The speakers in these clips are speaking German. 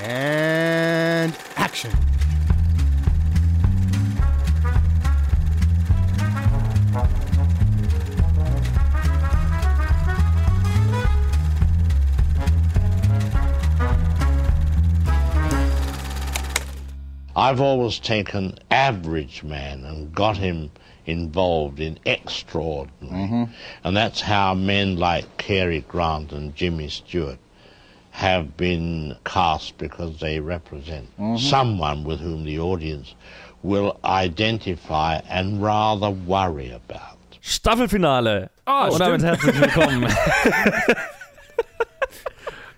And action. I've always taken average man and got him involved in extraordinary. Mm-hmm. And that's how men like Cary Grant and Jimmy Stewart have been cast because they represent someone with whom the audience will identify and rather worry about. Staffelfinale. Ah, und damit herzlich willkommen.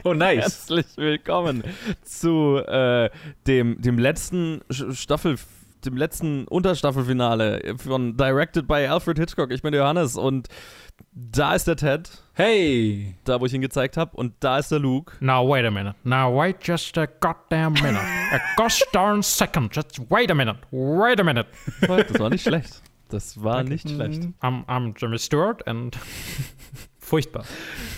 Oh, nice. herzlich willkommen zu äh, dem, dem letzten Staffel, dem letzten Unterstaffelfinale von Directed by Alfred Hitchcock. Ich bin Johannes und da ist der Ted, Hey. da wo ich ihn gezeigt habe, und da ist der Luke. Now wait a minute. Now wait just a goddamn minute. A gosh darn second. Just wait a minute. Wait a minute. Das war nicht schlecht. Das war nicht schlecht. I'm, I'm Jimmy Stewart and Furchtbar.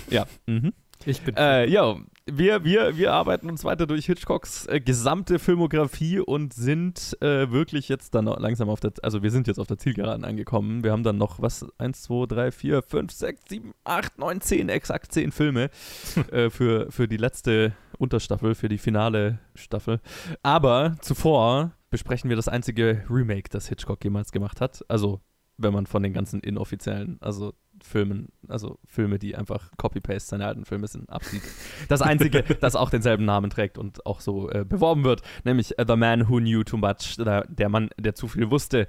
Ja. Mhm. Ich bin. Äh, ja, wir, wir, wir arbeiten uns weiter durch Hitchcocks äh, gesamte Filmografie und sind äh, wirklich jetzt dann langsam auf der, also wir sind jetzt auf der Zielgeraden angekommen. Wir haben dann noch, was, 1, 2, 3, 4, 5, 6, 7, 8, 9, 10, exakt 10 Filme äh, für, für die letzte Unterstaffel, für die finale Staffel. Aber zuvor besprechen wir das einzige Remake, das Hitchcock jemals gemacht hat. Also, wenn man von den ganzen inoffiziellen, also Filmen, also Filme, die einfach Copy-Paste seiner alten Filme sind, absieht. Das einzige, das auch denselben Namen trägt und auch so äh, beworben wird, nämlich äh, The Man Who Knew Too Much, der, Mann, der zu viel wusste.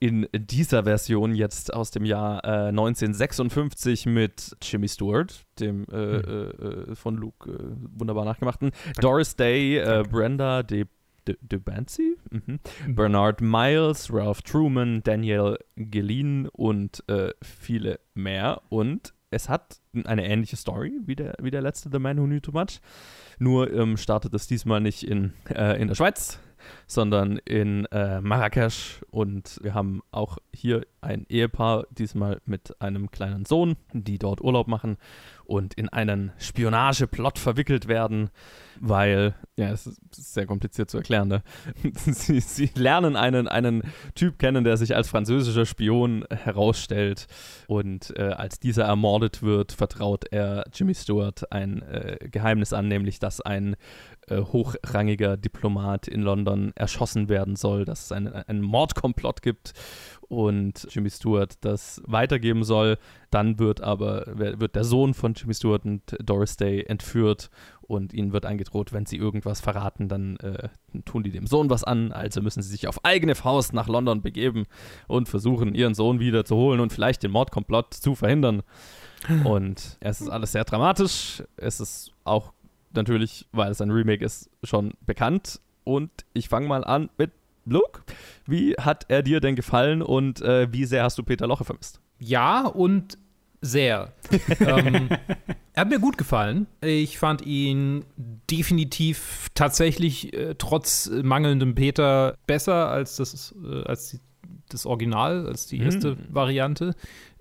In dieser Version jetzt aus dem Jahr äh, 1956 mit Jimmy Stewart, dem äh, äh, von Luke wunderbar nachgemachten, Doris Day, Brenda De De, De Bancy, mhm. Bernard Miles, Ralph Truman, Daniel Gelin und äh, viele mehr. Und es hat eine ähnliche Story wie der, wie der letzte The Man Who Knew Too Much. Nur ähm, startet es diesmal nicht in, äh, in der Schweiz, sondern in äh, Marrakesch. Und wir haben auch hier ein Ehepaar, diesmal mit einem kleinen Sohn, die dort Urlaub machen und in einen Spionageplot verwickelt werden, weil, ja, es ist sehr kompliziert zu erklären, ne? sie, sie lernen einen, einen Typ kennen, der sich als französischer Spion herausstellt und äh, als dieser ermordet wird, vertraut er Jimmy Stewart ein äh, Geheimnis an, nämlich dass ein äh, hochrangiger Diplomat in London erschossen werden soll, dass es einen, Mordkomplott gibt und Jimmy Stewart das weitergeben soll. Dann wird aber wird der Sohn von Jimmy Stewart und Doris Day entführt und ihnen wird angedroht, wenn sie irgendwas verraten, dann äh, tun die dem Sohn was an. Also müssen sie sich auf eigene Faust nach London begeben und versuchen, ihren Sohn wieder zu holen und vielleicht den Mordkomplott zu verhindern. Und es ist alles sehr dramatisch. Es ist auch natürlich, weil es ein Remake ist, schon bekannt. Und ich fange mal an mit Luke. Wie hat er dir denn gefallen und äh, wie sehr hast du Peter Loche vermisst? Ja und sehr. ähm, er hat mir gut gefallen. Ich fand ihn definitiv tatsächlich äh, trotz mangelndem Peter besser als das, äh, als die, das Original, als die erste Variante.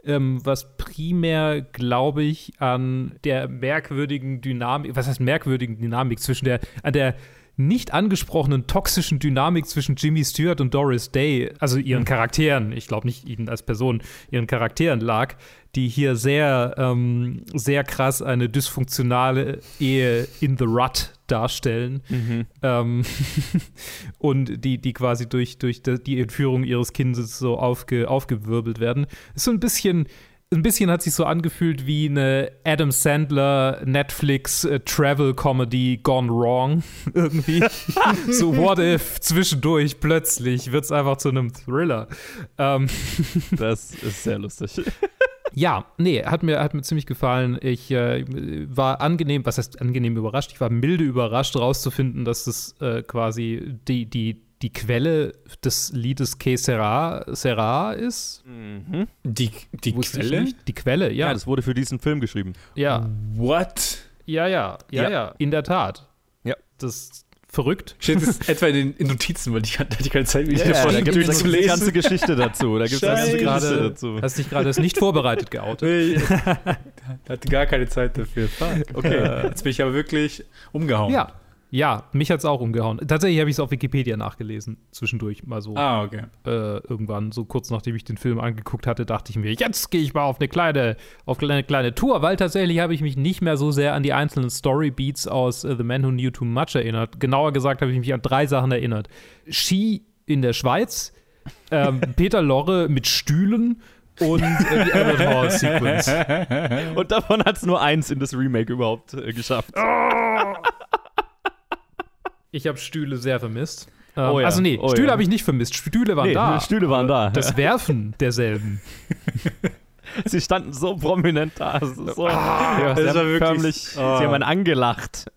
Ähm, was primär, glaube ich, an der merkwürdigen Dynamik, was heißt merkwürdigen Dynamik zwischen der, an der nicht angesprochenen toxischen Dynamik zwischen Jimmy Stewart und Doris Day, also ihren Charakteren, ich glaube nicht ihnen als Person, ihren Charakteren lag, die hier sehr, ähm, sehr krass eine dysfunktionale Ehe in the rut darstellen. Ähm, und die, die quasi durch, durch die Entführung ihres Kindes so aufge, aufgewirbelt werden. Ist so ein bisschen. Ein bisschen hat sich so angefühlt wie eine Adam Sandler Netflix äh, Travel Comedy gone wrong irgendwie. so what if zwischendurch plötzlich wird es einfach zu einem Thriller. Ähm, Das ist sehr lustig. ja, nee, hat mir, hat mir ziemlich gefallen. Ich äh, war angenehm, was heißt angenehm überrascht? Ich war milde überrascht, rauszufinden, dass das äh, quasi die, die, die Quelle des Liedes Que Sera, Sera ist. Die, die Wusste ich Quelle? Die Quelle, Ja, ja. das wurde für diesen Film geschrieben. Ja, What? ja, ja, ja, Ja. ja, in der Tat. Ja. Das ist verrückt. Steht das etwa in den in Notizen, weil ich hatte ich keine Zeit, mich Ja, davon da gibt es durchzulesen. die ganze Geschichte dazu. Da gibt es eine ganze. Geschichte Gerade, dazu. hast dich gerade nicht vorbereitet geoutet. Nee, ich hatte gar keine Zeit dafür. Fuck. Okay, jetzt bin ich aber wirklich umgehauen. Ja, Ja, mich hat es auch umgehauen. Tatsächlich habe ich es auf Wikipedia nachgelesen, zwischendurch mal so. Ah, okay. Äh, irgendwann, so kurz nachdem ich den Film angeguckt hatte, dachte ich mir, jetzt gehe ich mal auf eine kleine, auf eine kleine Tour, weil tatsächlich habe ich mich nicht mehr so sehr an die einzelnen Storybeats aus äh, The Man Who Knew Too Much erinnert. Genauer gesagt habe ich mich an drei Sachen erinnert. Ski in der Schweiz, ähm, Peter Lorre mit Stühlen und äh, die Albert Hall Sequence. Und davon hat es nur eins in das Remake überhaupt äh, geschafft. Ich habe Stühle sehr vermisst. Ähm, Oh ja, Also nee, oh Stühle ja. habe ich nicht vermisst. Stühle waren Nee, da. Stühle waren da. Das Werfen derselben. Sie standen so prominent da. So, Ah, ja, das haben war wirklich- förmlich, oh. sie haben einen angelacht.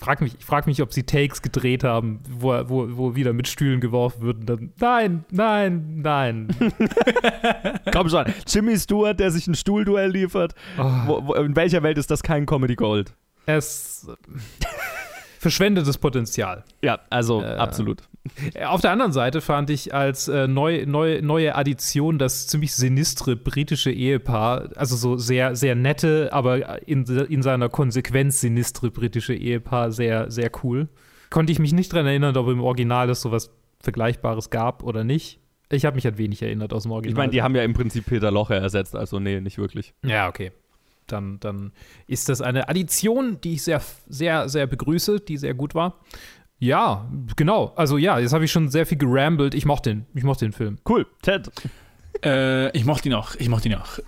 Frag mich, ich frage mich, ob sie Takes gedreht haben, wo, wo, wo wieder mit Stühlen geworfen wird. Und dann, nein, nein, nein. Komm schon, Jimmy Stewart, der sich ein Stuhlduell liefert. Oh, Wo, wo, in welcher Welt ist das kein Comedy Gold? es verschwendetes Potenzial. Ja, also Äh, absolut. Auf der anderen Seite fand ich als äh, neu, neu, neue Addition das ziemlich sinistre britische Ehepaar, also so sehr, sehr nette, aber in, in seiner Konsequenz sinistre britische Ehepaar sehr, sehr cool. Konnte ich mich nicht dran erinnern, ob im Original es sowas Vergleichbares gab oder nicht. Ich habe mich an wenig erinnert aus dem Original. Ich meine, die haben ja im Prinzip Peter Locher ersetzt, also nee, nicht wirklich. Ja, okay. Dann, dann ist das eine Addition, die ich sehr, sehr, sehr begrüße, die sehr gut war. Ja, genau. Also ja, jetzt habe ich schon sehr viel gerambelt. Ich mochte den. Ich mochte den Film. Cool, Ted. Äh, ich mochte ihn auch. Ich mochte ihn auch.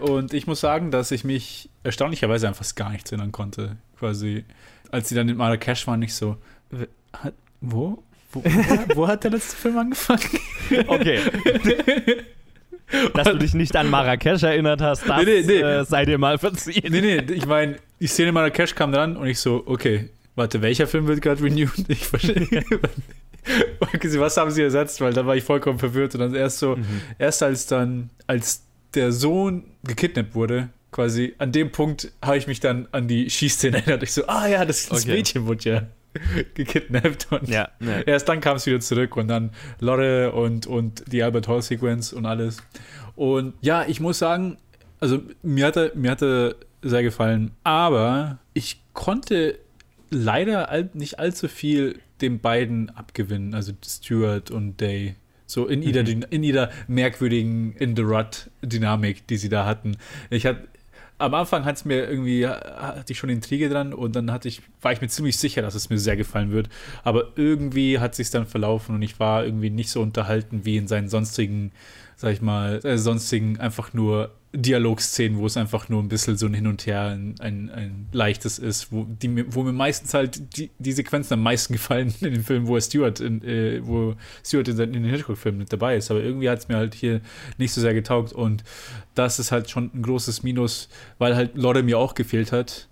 und ich muss sagen, dass ich mich erstaunlicherweise an fast gar nichts erinnern konnte. Quasi, als sie dann in Marrakesch waren, nicht so. Wo? Wo, wo, wo hat der letzte Film angefangen? Okay. Dass du dich nicht an Marrakesch erinnert hast, das Nee, nee, nee. Äh, sei dir mal verziehen. nee, nee, ich meine, die Szene Marrakesch kam dran und ich so, okay, warte, welcher Film wird gerade renewed? Ich verstehe. was haben sie ersetzt? Weil da war ich vollkommen verwirrt und dann erst so, erst als dann, als der Sohn gekidnappt wurde, quasi, an dem Punkt habe ich mich dann an die Schießszene erinnert. Ich so, ah ja, das, das Okay. Mädchen wurde ja gekidnappt und Ja, ne. erst dann kam es wieder zurück und dann Lorre und, und die Albert Hall Sequenz und alles. Und ja, ich muss sagen, also mir hatte, mir hatte sehr gefallen, aber ich konnte leider nicht allzu viel den beiden abgewinnen, also Stuart und Day. So in jeder, in jeder merkwürdigen In the Rut-Dynamik, die sie da hatten. Ich hatte am Anfang hat es mir irgendwie, hatte ich schon Intrige dran und dann hatte ich, war ich mir ziemlich sicher, dass es mir sehr gefallen wird. Aber irgendwie hat sich dann verlaufen und ich war irgendwie nicht so unterhalten wie in seinen sonstigen, sag ich mal, äh, sonstigen einfach nur Dialogszenen, wo es einfach nur ein bisschen so ein Hin und Her, ein, ein, ein leichtes ist, wo, die, wo mir meistens halt die, die Sequenzen am meisten gefallen in den Filmen, wo Stewart in, äh, wo Stewart in, in den Hitchcock-Filmen mit dabei ist. Aber irgendwie hat es mir halt hier nicht so sehr getaugt und das ist halt schon ein großes Minus, weil halt Lorde mir auch gefehlt hat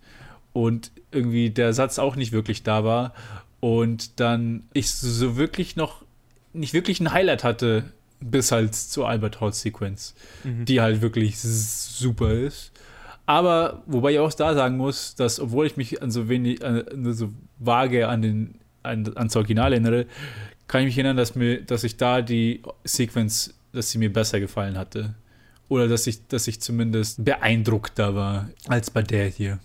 und irgendwie der Satz auch nicht wirklich da war und dann ich so wirklich noch nicht wirklich ein Highlight hatte bis halt zur Albert Hall Sequenz, die halt wirklich super ist. Aber wobei ich auch da sagen muss, dass obwohl ich mich an so wenig, an, so vage an den an, ans Original erinnere, kann ich mich erinnern, dass mir, dass ich da die Sequenz, dass sie mir besser gefallen hatte. Oder dass ich, dass ich zumindest beeindruckter war als bei der hier.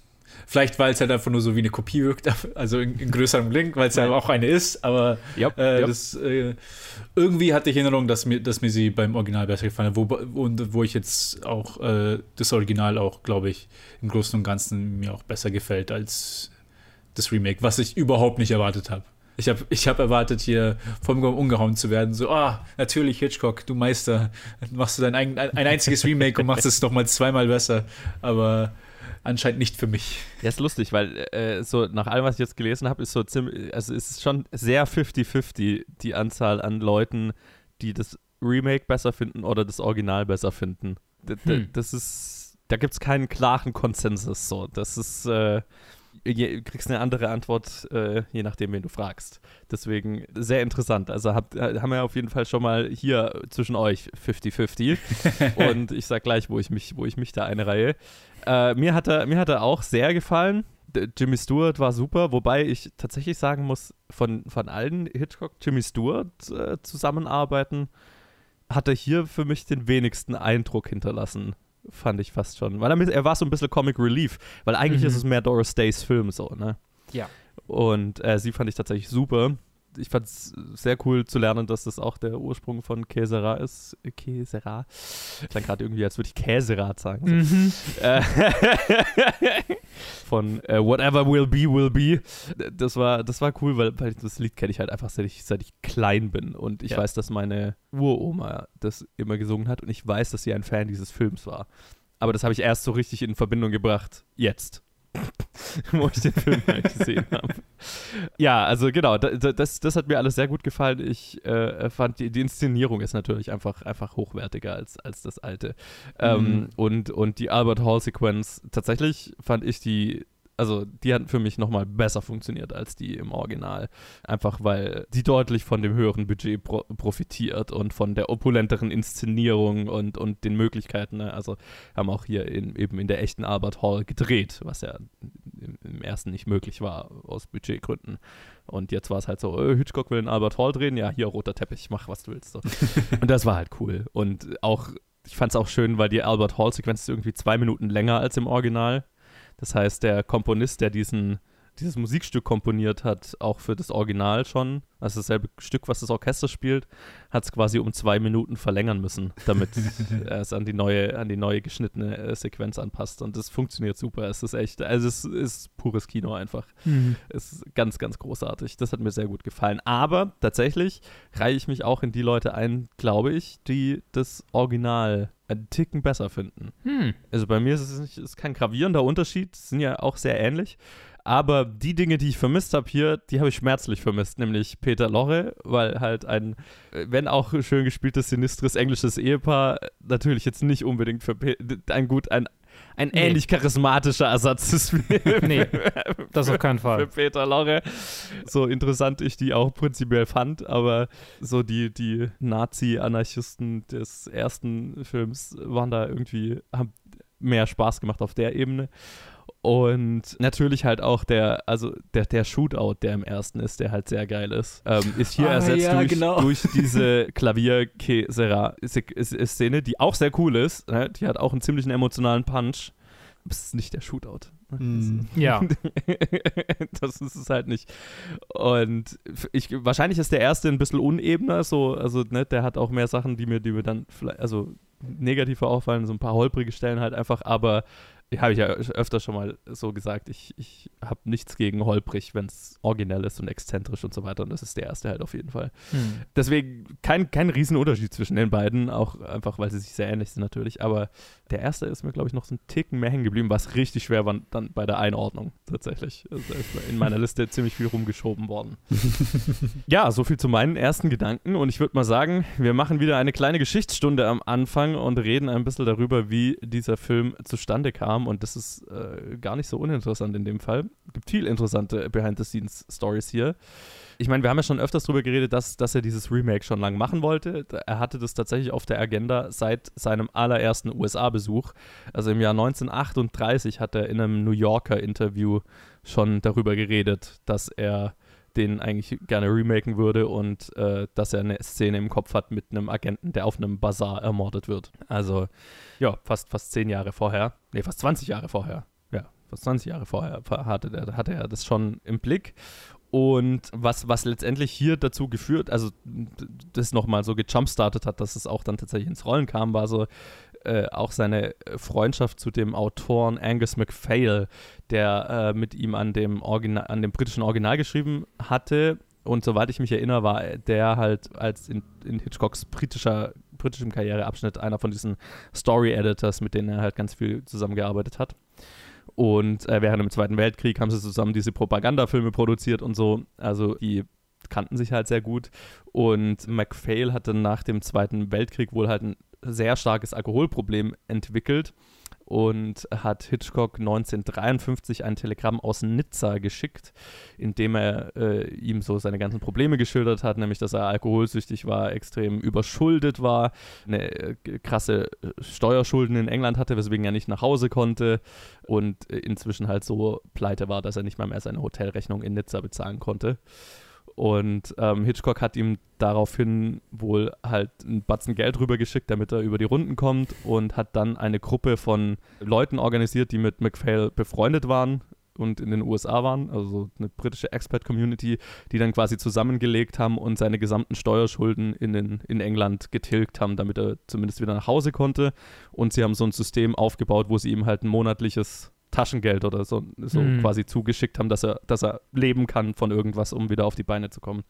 Vielleicht, weil es halt einfach nur so wie eine Kopie wirkt, also in, in größerem Link, weil es ja auch eine ist, aber Yep, äh, yep. das, äh, irgendwie hatte ich Erinnerung, dass mir, dass mir sie beim Original besser gefallen hat, wo, und wo ich jetzt auch äh, das Original auch, glaube ich, im Großen und Ganzen mir auch besser gefällt als das Remake, was ich überhaupt nicht erwartet habe. Ich habe ich hab erwartet, hier vollkommen umgehauen zu werden. So, ah, natürlich Hitchcock, du Meister. Machst du dein ein, ein einziges Remake und machst es noch mal zweimal besser. Aber anscheinend nicht für mich. Ja, ist lustig, weil äh, so nach allem, was ich jetzt gelesen habe, ist so ziemlich, also es ist schon sehr 50-50 die Anzahl an Leuten, die das Remake besser finden oder das Original besser finden. D d- Hm. Das ist, da gibt es keinen klaren Konsensus so. Das ist, äh, je, kriegst eine andere Antwort, äh, je nachdem, wen du fragst. Deswegen sehr interessant. Also habt, äh, haben wir auf jeden Fall schon mal hier zwischen euch 50-50. Und ich sag gleich, wo ich mich, wo ich mich da einreihe. Äh, mir, hat er, mir hat er auch sehr gefallen. Jimmy Stewart war super, wobei ich tatsächlich sagen muss, von, von allen Hitchcock Jimmy Stewart äh, zusammenarbeiten, hat er hier für mich den wenigsten Eindruck hinterlassen. Fand ich fast schon. Weil er, er war so ein bisschen Comic Relief, weil eigentlich Mhm. ist es mehr Doris Days Film so, ne? Ja. Und äh, sie fand ich tatsächlich super. Ich fand es sehr cool zu lernen, dass das auch der Ursprung von Käsera ist. Käsera. Klang gerade irgendwie, als würde ich Käserat sagen. So. Mhm. Äh, von äh, Whatever Will Be, Will Be. Das war, das war cool, weil, weil das Lied kenne ich halt einfach, seit ich, seit ich klein bin. Und ich Ja. weiß, dass meine Uroma das immer gesungen hat und ich weiß, dass sie ein Fan dieses Films war. Aber das habe ich erst so richtig in Verbindung gebracht. Jetzt. Wo ich den Film halt gesehen habe. Ja, also genau, da, da, das, das hat mir alles sehr gut gefallen. Ich äh, fand, die, die Inszenierung ist natürlich einfach, einfach hochwertiger als, als das alte. Ähm, und, und die Albert Hall-Sequenz, tatsächlich fand ich die, also die hat für mich nochmal besser funktioniert als die im Original. Einfach weil die deutlich von dem höheren Budget pro profitiert und von der opulenteren Inszenierung und, und den Möglichkeiten. Ne? Also haben auch hier in, eben in der echten Albert Hall gedreht, was ja im, im ersten nicht möglich war aus Budgetgründen. Und jetzt war es halt so, äh, Hitchcock will in Albert Hall drehen, ja, hier roter Teppich, mach was du willst. So. und das war halt cool. Und auch, ich fand es auch schön, weil die Albert Hall-Sequenz ist irgendwie zwei Minuten länger als im Original. Das heißt, der Komponist, der diesen, dieses Musikstück komponiert hat, auch für das Original schon, also dasselbe Stück, was das Orchester spielt, hat es quasi um zwei Minuten verlängern müssen, damit er es an die neue, an die neue geschnittene äh, Sequenz anpasst. Und das funktioniert super. Es ist echt, also es ist pures Kino einfach. Mhm. Es ist ganz, ganz großartig. Das hat mir sehr gut gefallen. Aber tatsächlich reihe ich mich auch in die Leute ein, glaube ich, die das Original einen Ticken besser finden. Hm. Also bei mir ist es nicht, ist kein gravierender Unterschied, sind ja auch sehr ähnlich. Aber die Dinge, die ich vermisst habe hier, die habe ich schmerzlich vermisst, nämlich Peter Lorre, weil halt ein, wenn auch schön gespieltes, sinistres englisches Ehepaar, natürlich jetzt nicht unbedingt für Pe ein gut, ein, ein Nee. ähnlich charismatischer Ersatz ist wie Nee, das auf keinen für Fall. Peter Lorre. So interessant ich die auch prinzipiell fand, aber so die, die Nazi-Anarchisten des ersten Films waren da irgendwie, haben mehr Spaß gemacht auf der Ebene. Und natürlich halt auch der, also der, der Shootout, der im ersten ist, der halt sehr geil ist, ähm, ist hier Ah, ersetzt ja, durch, genau. durch diese Klavier-Szene, die auch sehr cool ist. Ne? Die hat auch einen ziemlichen emotionalen Punch. Aber es ist nicht der Shootout. Hm. Ja. das ist es halt nicht. Und ich, wahrscheinlich ist der erste ein bisschen unebener, so, also ne, der hat auch mehr Sachen, die mir, die mir dann vielleicht, also negativer auffallen, so ein paar holprige Stellen halt einfach, aber habe ich ja öfter schon mal so gesagt, ich, ich habe nichts gegen holprig, wenn es originell ist und exzentrisch und so weiter und das ist der erste halt auf jeden Fall. Hm. Deswegen kein, kein Riesenunterschied zwischen den beiden, auch einfach, weil sie sich sehr ähnlich sind natürlich. Aber der erste ist mir, glaube ich, noch so ein Ticken mehr hängen geblieben, was richtig schwer war dann bei der Einordnung tatsächlich. Also ist in meiner Liste ziemlich viel rumgeschoben worden. ja, so viel zu meinen ersten Gedanken. Und ich würde mal sagen, wir machen wieder eine kleine Geschichtsstunde am Anfang und reden ein bisschen darüber, wie dieser Film zustande kam. Und das ist äh, gar nicht so uninteressant in dem Fall. Es gibt viel interessante Behind-the-Scenes-Stories hier. Ich meine, wir haben ja schon öfters darüber geredet, dass, dass er dieses Remake schon lange machen wollte. Er hatte das tatsächlich auf der Agenda seit seinem allerersten USA-Besuch. Also im Jahr 1938 hat er in einem New Yorker-Interview schon darüber geredet, dass er den eigentlich gerne remaken würde und äh, dass er eine Szene im Kopf hat mit einem Agenten, der auf einem Bazar ermordet wird. Also ja, fast, fast zehn Jahre vorher. Nee, fast 20 Jahre vorher. Ja, fast 20 Jahre vorher hatte, der, hatte er das schon im Blick. Und was, was letztendlich hier dazu geführt, also das nochmal so gejumpstartet hat, dass es auch dann tatsächlich ins Rollen kam, war so äh, auch seine Freundschaft zu dem Autoren Angus MacPhail, der äh, mit ihm an dem, an dem britischen Original geschrieben hatte. Und soweit ich mich erinnere, war der halt als in, in Hitchcocks britischer, britischem Karriereabschnitt einer von diesen Story-Editors, mit denen er halt ganz viel zusammengearbeitet hat. Und äh, während dem Zweiten Weltkrieg haben sie zusammen diese Propagandafilme produziert und so. Also die kannten sich halt sehr gut. Und MacPhail hatte nach dem Zweiten Weltkrieg wohl halt ein sehr starkes Alkoholproblem entwickelt und hat Hitchcock 1953 ein Telegramm aus Nizza geschickt, in dem er äh, ihm so seine ganzen Probleme geschildert hat, nämlich dass er alkoholsüchtig war, extrem überschuldet war, eine äh, krasse Steuerschulden in England hatte, weswegen er nicht nach Hause konnte und äh, inzwischen halt so pleite war, dass er nicht mal mehr seine Hotelrechnung in Nizza bezahlen konnte. Und ähm, Hitchcock hat ihm daraufhin wohl halt einen Batzen Geld rübergeschickt, damit er über die Runden kommt und hat dann eine Gruppe von Leuten organisiert, die mit MacPhail befreundet waren. und in den USA waren, also so eine britische Expat-Community, die dann quasi zusammengelegt haben und seine gesamten Steuerschulden in, den, in England getilgt haben, damit er zumindest wieder nach Hause konnte. Und sie haben so ein System aufgebaut, wo sie ihm halt ein monatliches Taschengeld oder so, so Hm. quasi zugeschickt haben, dass er, dass er leben kann von irgendwas, um wieder auf die Beine zu kommen.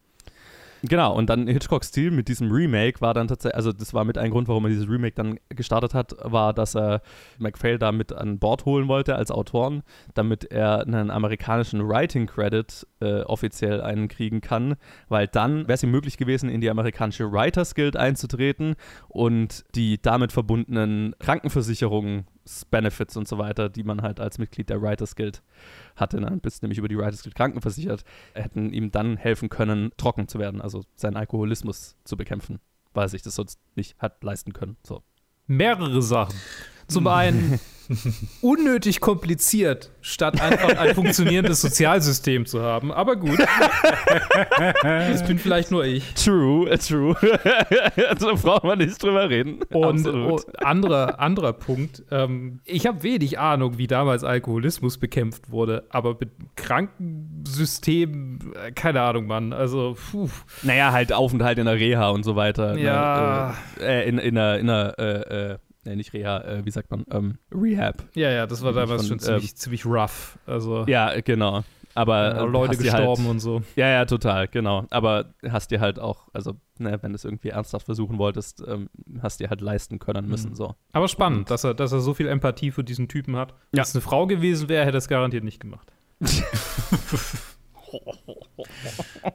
Genau, und dann Hitchcocks Ziel mit diesem Remake war dann tatsächlich, also das war mit ein Grund, warum er dieses Remake dann gestartet hat, war, dass er MacPhail da mit an Bord holen wollte als Autoren, damit er einen amerikanischen Writing Credit äh, offiziell einkriegen kann, weil dann wäre es ihm möglich gewesen, in die amerikanische Writers Guild einzutreten und die damit verbundenen Krankenversicherungsbenefits und so weiter, die man halt als Mitglied der Writers Guild hatte, dann bist nämlich über die Writers Guild krankenversichert, hätten ihm dann helfen können, trocken zu werden, also seinen Alkoholismus zu bekämpfen, weil er sich das sonst nicht hat leisten können. So. Mehrere Sachen. Zum einen unnötig kompliziert, statt einfach ein funktionierendes Sozialsystem zu haben. Aber gut. das bin vielleicht nur ich. True, äh, true. also braucht man nicht drüber reden. Und oh, anderer, anderer Punkt. Ähm, ich habe wenig Ahnung, wie damals Alkoholismus bekämpft wurde, aber mit Krankensystem, äh, keine Ahnung, Mann. Also, puh. Naja, halt Aufenthalt in der Reha und so weiter. Ja. Ne? Äh, in, in einer, in einer äh, nee, nicht Reha, äh, wie sagt man? Ähm, Rehab. Ja, ja, das war damals schon ziemlich, ziemlich rough. Also, Ja, genau. Aber äh, äh, Leute dir gestorben Halt, und so. ja, ja, total, genau. Aber hast dir halt auch, also, ne, wenn du es irgendwie ernsthaft versuchen wolltest, ähm, hast dir halt leisten können müssen, Mhm. so. Aber spannend, dass er, dass er so viel Empathie für diesen Typen hat. Wenn Ja. es eine Frau gewesen wäre, hätte er es garantiert nicht gemacht.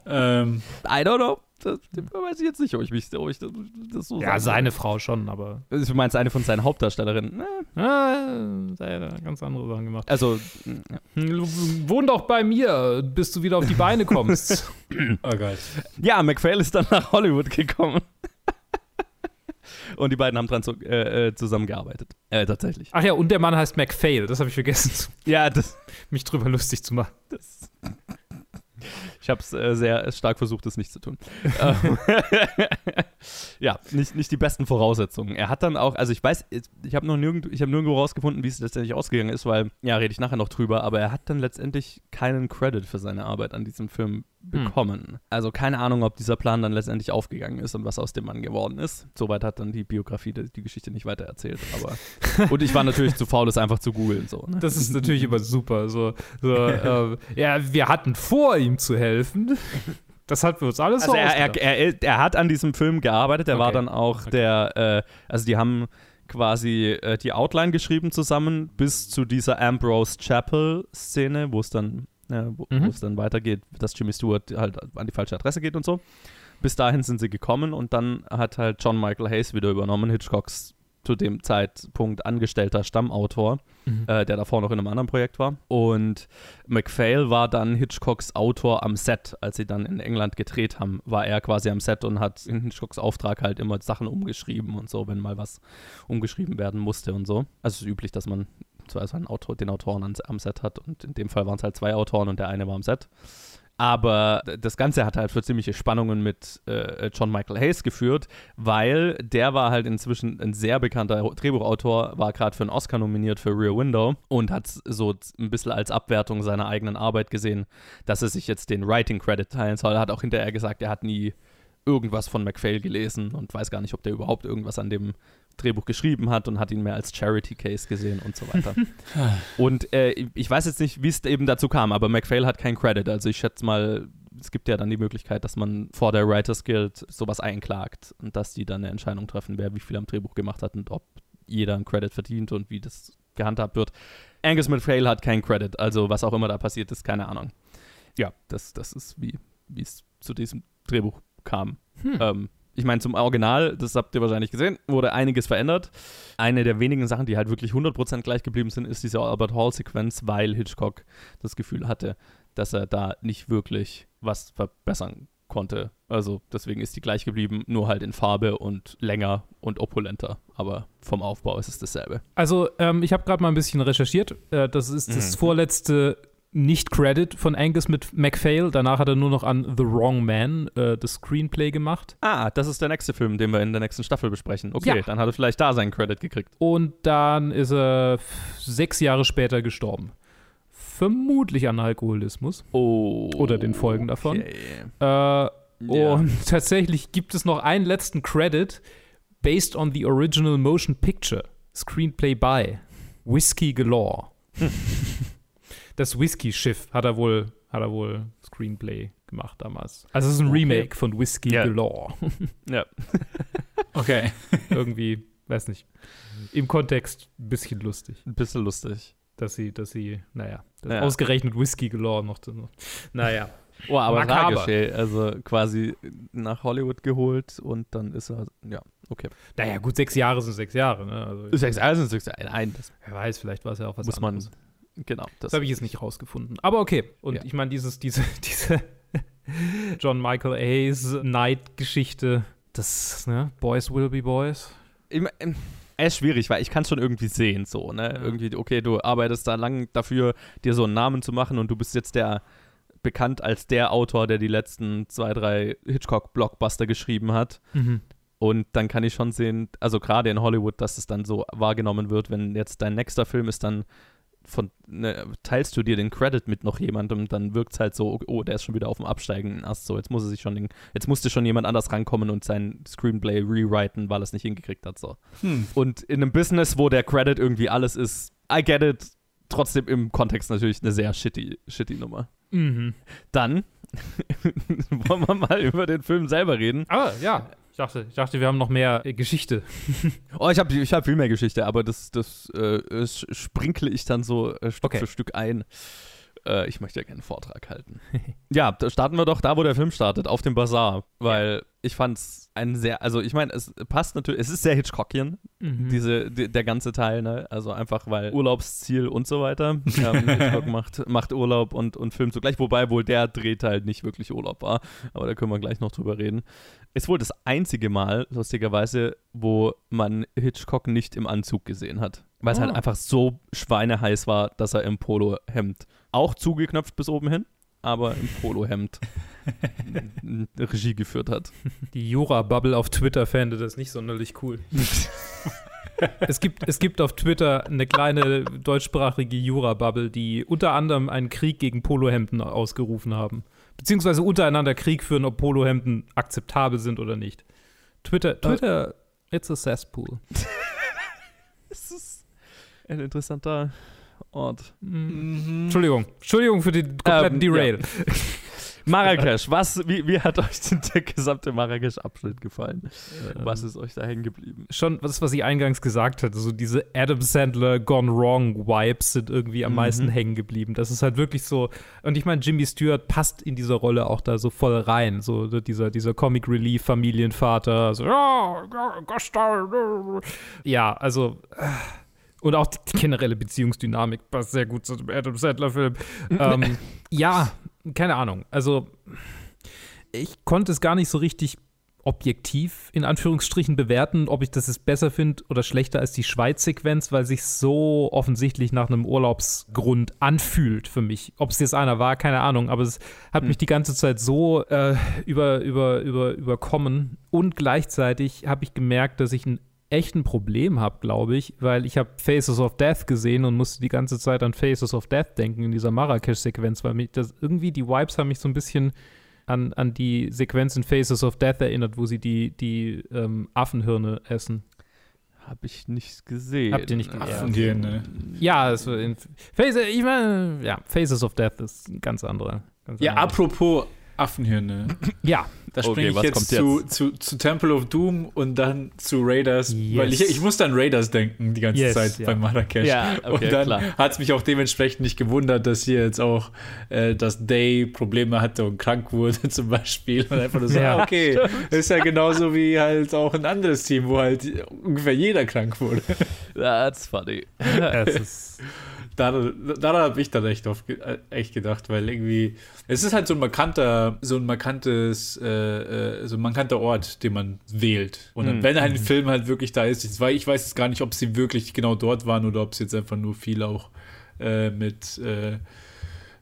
Ähm, I don't know. Das, das weiß ich jetzt nicht, ob ich mich, ob ich das, das so Ja, seine Frau schon, aber würde. Du meinst eine von seinen Hauptdarstellerinnen? Ne? er ganz andere Sachen gemacht. Also, Hm, Wohn doch bei mir, bis du wieder auf die Beine kommst. oh Gott. Ja, McPhail ist dann nach Hollywood gekommen. Und die beiden haben dran zu, äh, äh, zusammengearbeitet. Äh, tatsächlich. Ach ja, und der Mann heißt McPhail, das habe ich vergessen, Ja, das, mich drüber lustig zu machen. das ich habe es äh, sehr stark versucht, das nicht zu tun. Ja, nicht, nicht die besten Voraussetzungen. Er hat dann auch, also ich weiß, ich habe noch nirgend, ich habe nirgendwo rausgefunden, wie es letztendlich ausgegangen ist, weil, ja, rede ich nachher noch drüber, aber er hat dann letztendlich keinen Credit für seine Arbeit an diesem Film bekommen. Also keine Ahnung, ob dieser Plan dann letztendlich aufgegangen ist und was aus dem Mann geworden ist. Soweit hat dann die Biografie die, die Geschichte nicht weiter erzählt, aber und ich war natürlich zu faul, das einfach zu googeln so. Ne? Das ist natürlich immer super. So, so ähm, ja, wir hatten vor, ihm zu helfen. Das hat für uns alles Also so er, er, er, er hat an diesem Film gearbeitet, er war Okay. dann auch der, äh, also die haben quasi äh, die Outline geschrieben zusammen bis zu dieser Ambrose Chapel Szene, wo es dann, äh, wo Mhm. es dann weitergeht, dass Jimmy Stewart halt an die falsche Adresse geht und so. Bis dahin sind sie gekommen und dann hat halt John Michael Hayes wieder übernommen, Hitchcocks zu dem Zeitpunkt angestellter Stammautor, Mhm. äh, der davor noch in einem anderen Projekt war. Und MacPhail war dann Hitchcocks Autor am Set. Als sie dann in England gedreht haben, war er quasi am Set und hat in Hitchcocks Auftrag halt immer Sachen umgeschrieben und so, wenn mal was umgeschrieben werden musste und so. Also es ist üblich, dass man zwar also einen Autor, den Autoren am Set hat und in dem Fall waren es halt zwei Autoren und der eine war am Set. Aber das Ganze hat halt für ziemliche Spannungen mit äh, John Michael Hayes geführt, weil der war halt inzwischen ein sehr bekannter Drehbuchautor, war gerade für einen Oscar nominiert für Rear Window und hat so ein bisschen als Abwertung seiner eigenen Arbeit gesehen, dass er sich jetzt den Writing Credit teilen soll. Er hat auch hinterher gesagt, er hat nie irgendwas von MacPhail gelesen und weiß gar nicht, ob der überhaupt irgendwas an dem Drehbuch geschrieben hat und hat ihn mehr als Charity Case gesehen und so weiter. und äh, ich weiß jetzt nicht, wie es eben dazu kam, aber MacPhail hat keinen Credit. Also ich schätze mal, es gibt ja dann die Möglichkeit, dass man vor der Writers Guild sowas einklagt und dass die dann eine Entscheidung treffen, wer wie viel am Drehbuch gemacht hat und ob jeder einen Credit verdient und wie das gehandhabt wird. Angus MacPhail hat keinen Credit, also was auch immer da passiert ist, keine Ahnung. Ja, das, das ist wie wie es zu diesem Drehbuch kam. Hm. Ähm, ich meine, zum Original, das habt ihr wahrscheinlich gesehen, wurde einiges verändert. Eine der wenigen Sachen, die halt wirklich 100% gleich geblieben sind, ist diese Albert Hall-Sequenz, weil Hitchcock das Gefühl hatte, dass er da nicht wirklich was verbessern konnte. Also deswegen ist die gleich geblieben, nur halt in Farbe und länger und opulenter. Aber vom Aufbau ist es dasselbe. Also, ähm, ich habe gerade mal ein bisschen recherchiert. Äh, das ist das Mhm. vorletzte Nicht-Credit von Angus mit MacPhail. Danach hat er nur noch an The Wrong Man äh, das Screenplay gemacht. Ah, das ist der nächste Film, den wir in der nächsten Staffel besprechen. Okay, Ja. dann hat er vielleicht da seinen Credit gekriegt. Und dann ist er sechs Jahre später gestorben. vermutlich an Alkoholismus Oh. oder den Folgen davon. Okay. Äh, Ja. Und tatsächlich gibt es noch einen letzten Credit based on the original motion picture. Screenplay by Whiskey Galore. das Whisky-Schiff hat er wohl, hat er wohl Screenplay gemacht damals. Also es ist ein Okay. Remake von Whiskey Ja. Galore. Ja. Okay. Irgendwie, weiß nicht. Im Kontext ein bisschen lustig, Ein bisschen lustig. dass sie, dass sie, naja, dass Ja. ausgerechnet Whisky Galore noch. noch naja. Oh, aber Makaber. tragisch, ey. Also quasi nach Hollywood geholt und dann ist er, ja, okay. Naja, gut, sechs Jahre sind sechs Jahre. Ne? Also, Sechs, also sechs, nein, das wer weiß, vielleicht war es ja auch was muss man, anderes. Genau. Das, Das habe ich jetzt nicht rausgefunden. Aber okay. Und Ja. ich meine, dieses, diese, diese John Michael Hayes Night-Geschichte, das, ne, Boys will be boys. Ich mein, es ist schwierig, weil ich kann es schon irgendwie sehen, so, ne? Ja. Irgendwie, okay, du arbeitest da lang dafür, dir so einen Namen zu machen und du bist jetzt der bekannt als der Autor, der die letzten zwei, drei Hitchcock-Blockbuster geschrieben hat. Und dann kann ich schon sehen, also gerade in Hollywood, dass es dann so wahrgenommen wird, wenn jetzt dein nächster Film ist, dann von, ne, teilst du dir den Credit mit noch jemandem, dann wirkt es halt so, oh, der ist schon wieder auf dem absteigenden Ast, so, jetzt muss er sich schon, den, jetzt musste schon jemand anders rankommen und sein Screenplay rewriten, weil er es nicht hingekriegt hat, so. Hm. Und in einem Business, wo der Credit irgendwie alles ist, I get it, trotzdem im Kontext natürlich eine sehr shitty, shitty Nummer. Mhm. Dann wollen wir mal über den Film selber reden. Aber ja, dachte, ich dachte, wir haben noch mehr äh, Geschichte. Oh, ich habe ich hab viel mehr Geschichte, aber das, das äh, sprinkle ich dann so äh, Stück Okay. für Stück ein. Äh, ich möchte ja gerne einen Vortrag halten. ja, da starten wir doch da, wo der Film startet, auf dem Bazar. Weil ich fand's ein sehr, also ich meine, es passt natürlich, es ist sehr Hitchcockian, Mhm. diese, die, der ganze Teil, ne? Also einfach, weil Urlaubsziel und so weiter. Ähm, Hitchcock macht, macht Urlaub und, und filmt zugleich, wobei wohl der Drehteil nicht wirklich Urlaub war. Aber da können wir gleich noch drüber reden. Ist wohl das einzige Mal, lustigerweise, wo man Hitchcock nicht im Anzug gesehen hat. Weil es halt Ah. einfach so schweineheiß war, dass er im Polohemd auch zugeknöpft bis oben hin, aber im Polohemd Regie geführt hat. Die Jura-Bubble auf Twitter fände das nicht sonderlich cool. es, gibt, es gibt auf Twitter eine kleine deutschsprachige Jura-Bubble, die unter anderem einen Krieg gegen Polohemden ausgerufen haben. Beziehungsweise untereinander Krieg führen, ob Polohemden akzeptabel sind oder nicht. Twitter, Twitter, it's a cesspool. Es ist ein interessanter Ort. Mhm. Entschuldigung, Entschuldigung für den kompletten Ähm, Derail. Marrakesch, was, wie, wie hat euch denn der gesamte Marrakesch-Abschnitt gefallen? Ähm, Was ist euch da hängen geblieben? schon das, was ich eingangs gesagt hatte, so diese Adam Sandler Gone Wrong Vibes sind irgendwie am Mhm. meisten hängen geblieben. Das ist halt wirklich so, und ich meine, Jimmy Stewart passt in dieser Rolle auch da so voll rein. So dieser, dieser Comic Relief Familienvater, so, ja, ja, ja, also, äh, und auch die generelle Beziehungsdynamik passt sehr gut zu dem Adam Sandler-Film. ähm, ja, keine Ahnung. Also, ich konnte es gar nicht so richtig objektiv in Anführungsstrichen bewerten, ob ich das jetzt besser finde oder schlechter als die Schweiz-Sequenz, weil sich so offensichtlich nach einem Urlaubsgrund anfühlt für mich. Ob es jetzt einer war, keine Ahnung, aber es hat mich die ganze Zeit so äh, über, über, über, überkommen und gleichzeitig habe ich gemerkt, dass ich ein echt ein Problem habe, glaube ich, weil ich habe Faces of Death gesehen und musste die ganze Zeit an Faces of Death denken in dieser Marrakesch-Sequenz, weil mich das irgendwie die Vibes haben mich so ein bisschen an, an die Sequenz in Faces of Death erinnert, wo sie die, die ähm, Affenhirne essen. Hab ich nicht gesehen. Habt ihr nicht gesehen? Ja. Von dir, ne? Ja, also in Faces, ich meine, ja, Faces of Death ist ein ganz anderer. Ganz Ja, anderer. apropos Affenhirne. Ja, Da Okay, springe ich was jetzt, zu, jetzt? Zu, zu Temple of Doom und dann zu Raiders, Yes. weil ich, ich musste an Raiders denken die ganze Yes, Zeit ja. bei Marrakesch. Ja, okay, und dann hat es mich auch dementsprechend nicht gewundert, dass hier jetzt auch äh, das Day Probleme hatte und krank wurde zum Beispiel. Und einfach nur so, Ja, okay, ist ja genauso wie halt auch ein anderes Team, wo halt ungefähr jeder krank wurde. That's funny. es ist. Daran, daran habe ich dann echt, oft, äh, echt gedacht, weil irgendwie, es ist halt so ein markanter, so ein markantes, äh, äh, so ein markanter Ort, den man wählt. Und dann, Mhm. wenn ein Film halt wirklich da ist, ich weiß, ich weiß jetzt gar nicht, ob sie wirklich genau dort waren oder ob sie jetzt einfach nur viel auch äh, mit, äh,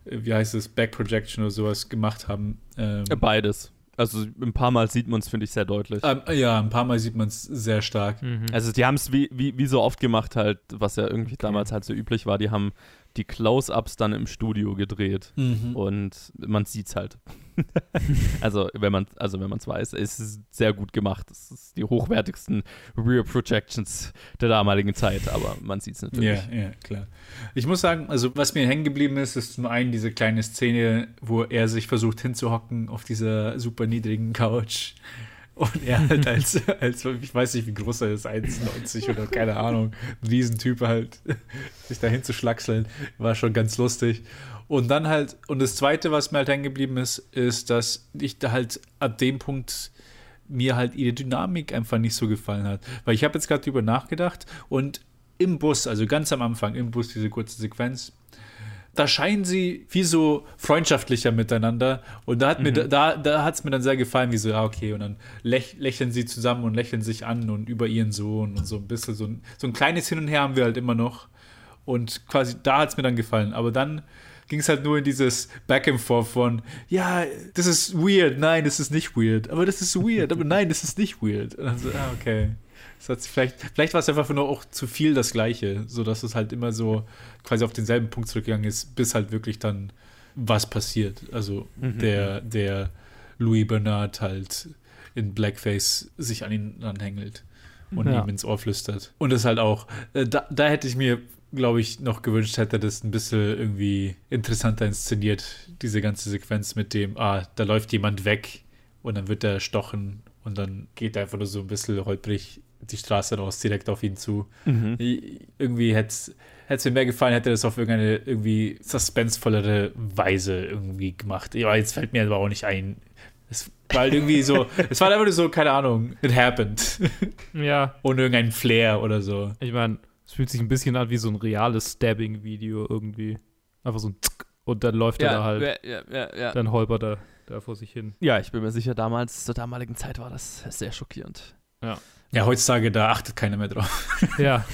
wie heißt es, Back Projection oder sowas gemacht haben. Ähm, Beides. Also ein paar Mal sieht man es, finde ich, sehr deutlich. ähm, ja, ein paar Mal sieht man es sehr stark. Mhm. Also die haben es wie, wie, wie so oft gemacht halt, was ja irgendwie damals halt so üblich war. Die haben die Close-Ups dann im Studio gedreht. Mhm. Und man sieht's halt. also, wenn man also wenn man es weiß, es ist sehr gut gemacht. Es ist die hochwertigsten Rear Projections der damaligen Zeit, aber man sieht's natürlich. Ja, ja, klar. Ich muss sagen, also was mir hängen geblieben ist, ist zum einen diese kleine Szene, wo er sich versucht hinzuhocken auf dieser super niedrigen Couch. Und er halt als, als, ich weiß nicht, wie groß er ist, 1,90 oder keine Ahnung, ein Riesentyp halt, sich da hinzuschlackseln, war schon ganz lustig. Und dann halt, und das Zweite, was mir halt hängen geblieben ist, ist, dass ich da halt ab dem Punkt mir halt ihre Dynamik einfach nicht so gefallen hat. Weil ich habe jetzt gerade drüber nachgedacht und im Bus, also ganz am Anfang, im Bus, diese kurze Sequenz, da scheinen sie viel so freundschaftlicher miteinander. Und da hat mir, da, da hat es mir dann sehr gefallen, wie so, ja, okay, und dann läch, lächeln sie zusammen und lächeln sich an und über ihren Sohn und so ein bisschen so ein, so ein kleines Hin und Her haben wir halt immer noch. Und quasi da hat es mir dann gefallen. Aber dann ging es halt nur in dieses Back and Forth von, ja, das ist weird, nein, das ist nicht weird, aber das ist weird, aber nein, das ist nicht weird. Und dann so, ah, okay. Das hat vielleicht, vielleicht war es einfach nur auch zu viel das Gleiche, sodass es halt immer so quasi auf denselben Punkt zurückgegangen ist, bis halt wirklich dann was passiert. Also der, der Louis Bernard halt in Blackface sich an ihn anhängelt und Ja. ihm ins Ohr flüstert. Und das halt auch, äh, da, da hätte ich mir, glaube ich, noch gewünscht, hätte das ein bisschen irgendwie interessanter inszeniert, diese ganze Sequenz mit dem, ah, da läuft jemand weg und dann wird er erstochen und dann geht er einfach nur so ein bisschen holprig die Straße raus, direkt auf ihn zu. I- Irgendwie hätte es mir mehr gefallen, hätte er das auf irgendeine irgendwie suspensevollere Weise irgendwie gemacht. Ja, jetzt fällt mir aber auch nicht ein. Es war halt irgendwie so, es war einfach nur so, keine Ahnung, it happened. Ja, Ohne irgendeinen Flair oder so. ich meine, es fühlt sich ein bisschen an wie so ein reales Stabbing-Video irgendwie. Einfach so ein Zick und dann läuft er da halt, ja, ja, ja. dann holpert er da vor sich hin. ja, ich bin mir sicher, damals, zur damaligen Zeit war das sehr schockierend. Ja, heutzutage, da achtet keiner mehr drauf. Ja,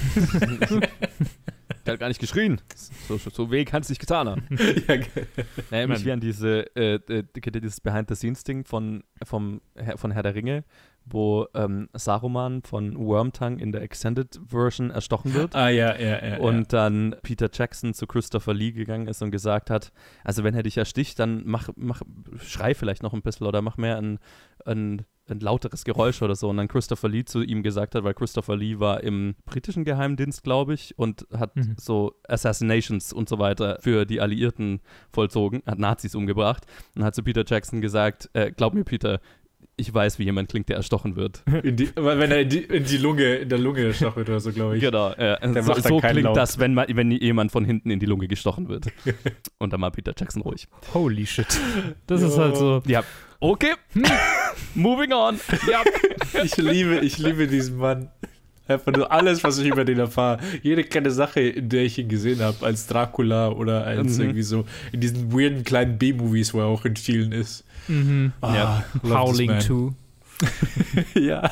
Der hat gar nicht geschrien. So, so weh kann es nicht getan haben. ja, ge- Naja, mich an diese, äh, äh, dieses Behind-the-Scenes-Ding von, vom, von Herr der Ringe, wo ähm, Saruman von Wormtongue in der Extended Version erstochen wird. ah, ja, ja, ja. Und dann Peter Jackson zu Christopher Lee gegangen ist und gesagt hat, also wenn er dich ersticht, dann mach, mach, schrei vielleicht noch ein bisschen oder mach mehr ein, ein, ein lauteres Geräusch oder so. Und dann Christopher Lee zu ihm gesagt hat, weil Christopher Lee war im britischen Geheimdienst, glaube ich, und hat Mhm. so Assassinations und so weiter für die Alliierten vollzogen, hat Nazis umgebracht und hat zu Peter Jackson gesagt, äh, glaub mir Peter, ich weiß, wie jemand klingt, der erstochen wird. die, wenn er in die, in die Lunge, in der Lunge erstochen wird oder so, glaube ich. Genau, äh, so, so klingt Laut. das, wenn, man, wenn jemand von hinten in die Lunge gestochen wird. Und dann mal Peter Jackson ruhig. holy shit. Das ist halt so. Ja, okay. Moving on. Ja. Ich liebe, ich liebe diesen Mann. Einfach nur alles, was ich über den erfahre. Jede kleine Sache, in der ich ihn gesehen habe, als Dracula oder als Mhm. irgendwie so in diesen weirden kleinen B-Movies, wo er auch in vielen ist. Mhm. Ah, Ja. Howling man. 2. ja.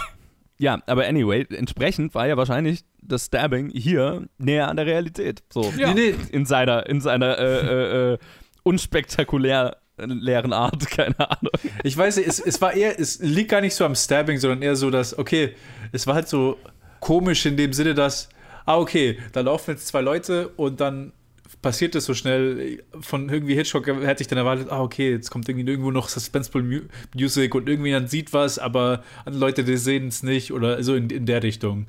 ja, aber anyway, entsprechend war ja wahrscheinlich das Stabbing hier näher an der Realität. So Nee, nee, in seiner, in seiner äh, äh, äh, unspektakulär leeren Art, keine Ahnung. Ich weiß nicht, es, es war eher, es liegt gar nicht so am Stabbing, sondern eher so, dass, okay, es war halt so komisch in dem Sinne, dass, ah, okay, da laufen jetzt zwei Leute und dann passiert es so schnell. Von irgendwie Hitchcock hätte ich dann erwartet, ah, okay, jetzt kommt irgendwie irgendwo noch Suspenseful Mu Music und irgendwie dann sieht was, aber andere Leute, die sehen es nicht oder so in, in der Richtung.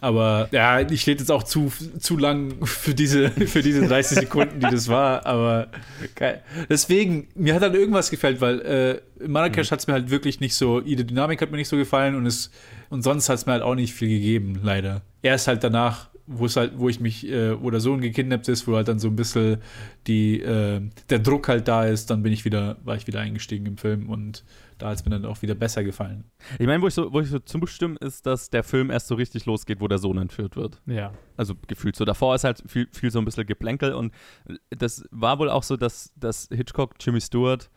Aber ja, ich rede jetzt auch zu, zu lang für diese, für diese 30 Sekunden, die das war. Aber geil. deswegen, mir hat dann irgendwas gefällt, weil äh, in Marrakesch hat es mir halt wirklich nicht so, ihre Dynamik hat mir nicht so gefallen und, es, und sonst hat es mir halt auch nicht viel gegeben, leider. Erst halt danach, wo es halt, wo ich mich, äh, wo der Sohn gekidnappt ist, wo halt dann so ein bisschen die, äh, der Druck halt da ist, dann bin ich wieder, war ich wieder eingestiegen im Film und da hat es mir dann auch wieder besser gefallen. Ich meine, wo ich so, wo ich so zustimmen, ist, dass der Film erst so richtig losgeht, wo der Sohn entführt wird. Ja. Also gefühlt so. Davor ist halt viel, viel so ein bisschen Geplänkel und das war wohl auch so, dass, dass Hitchcock Jimmy Stewart,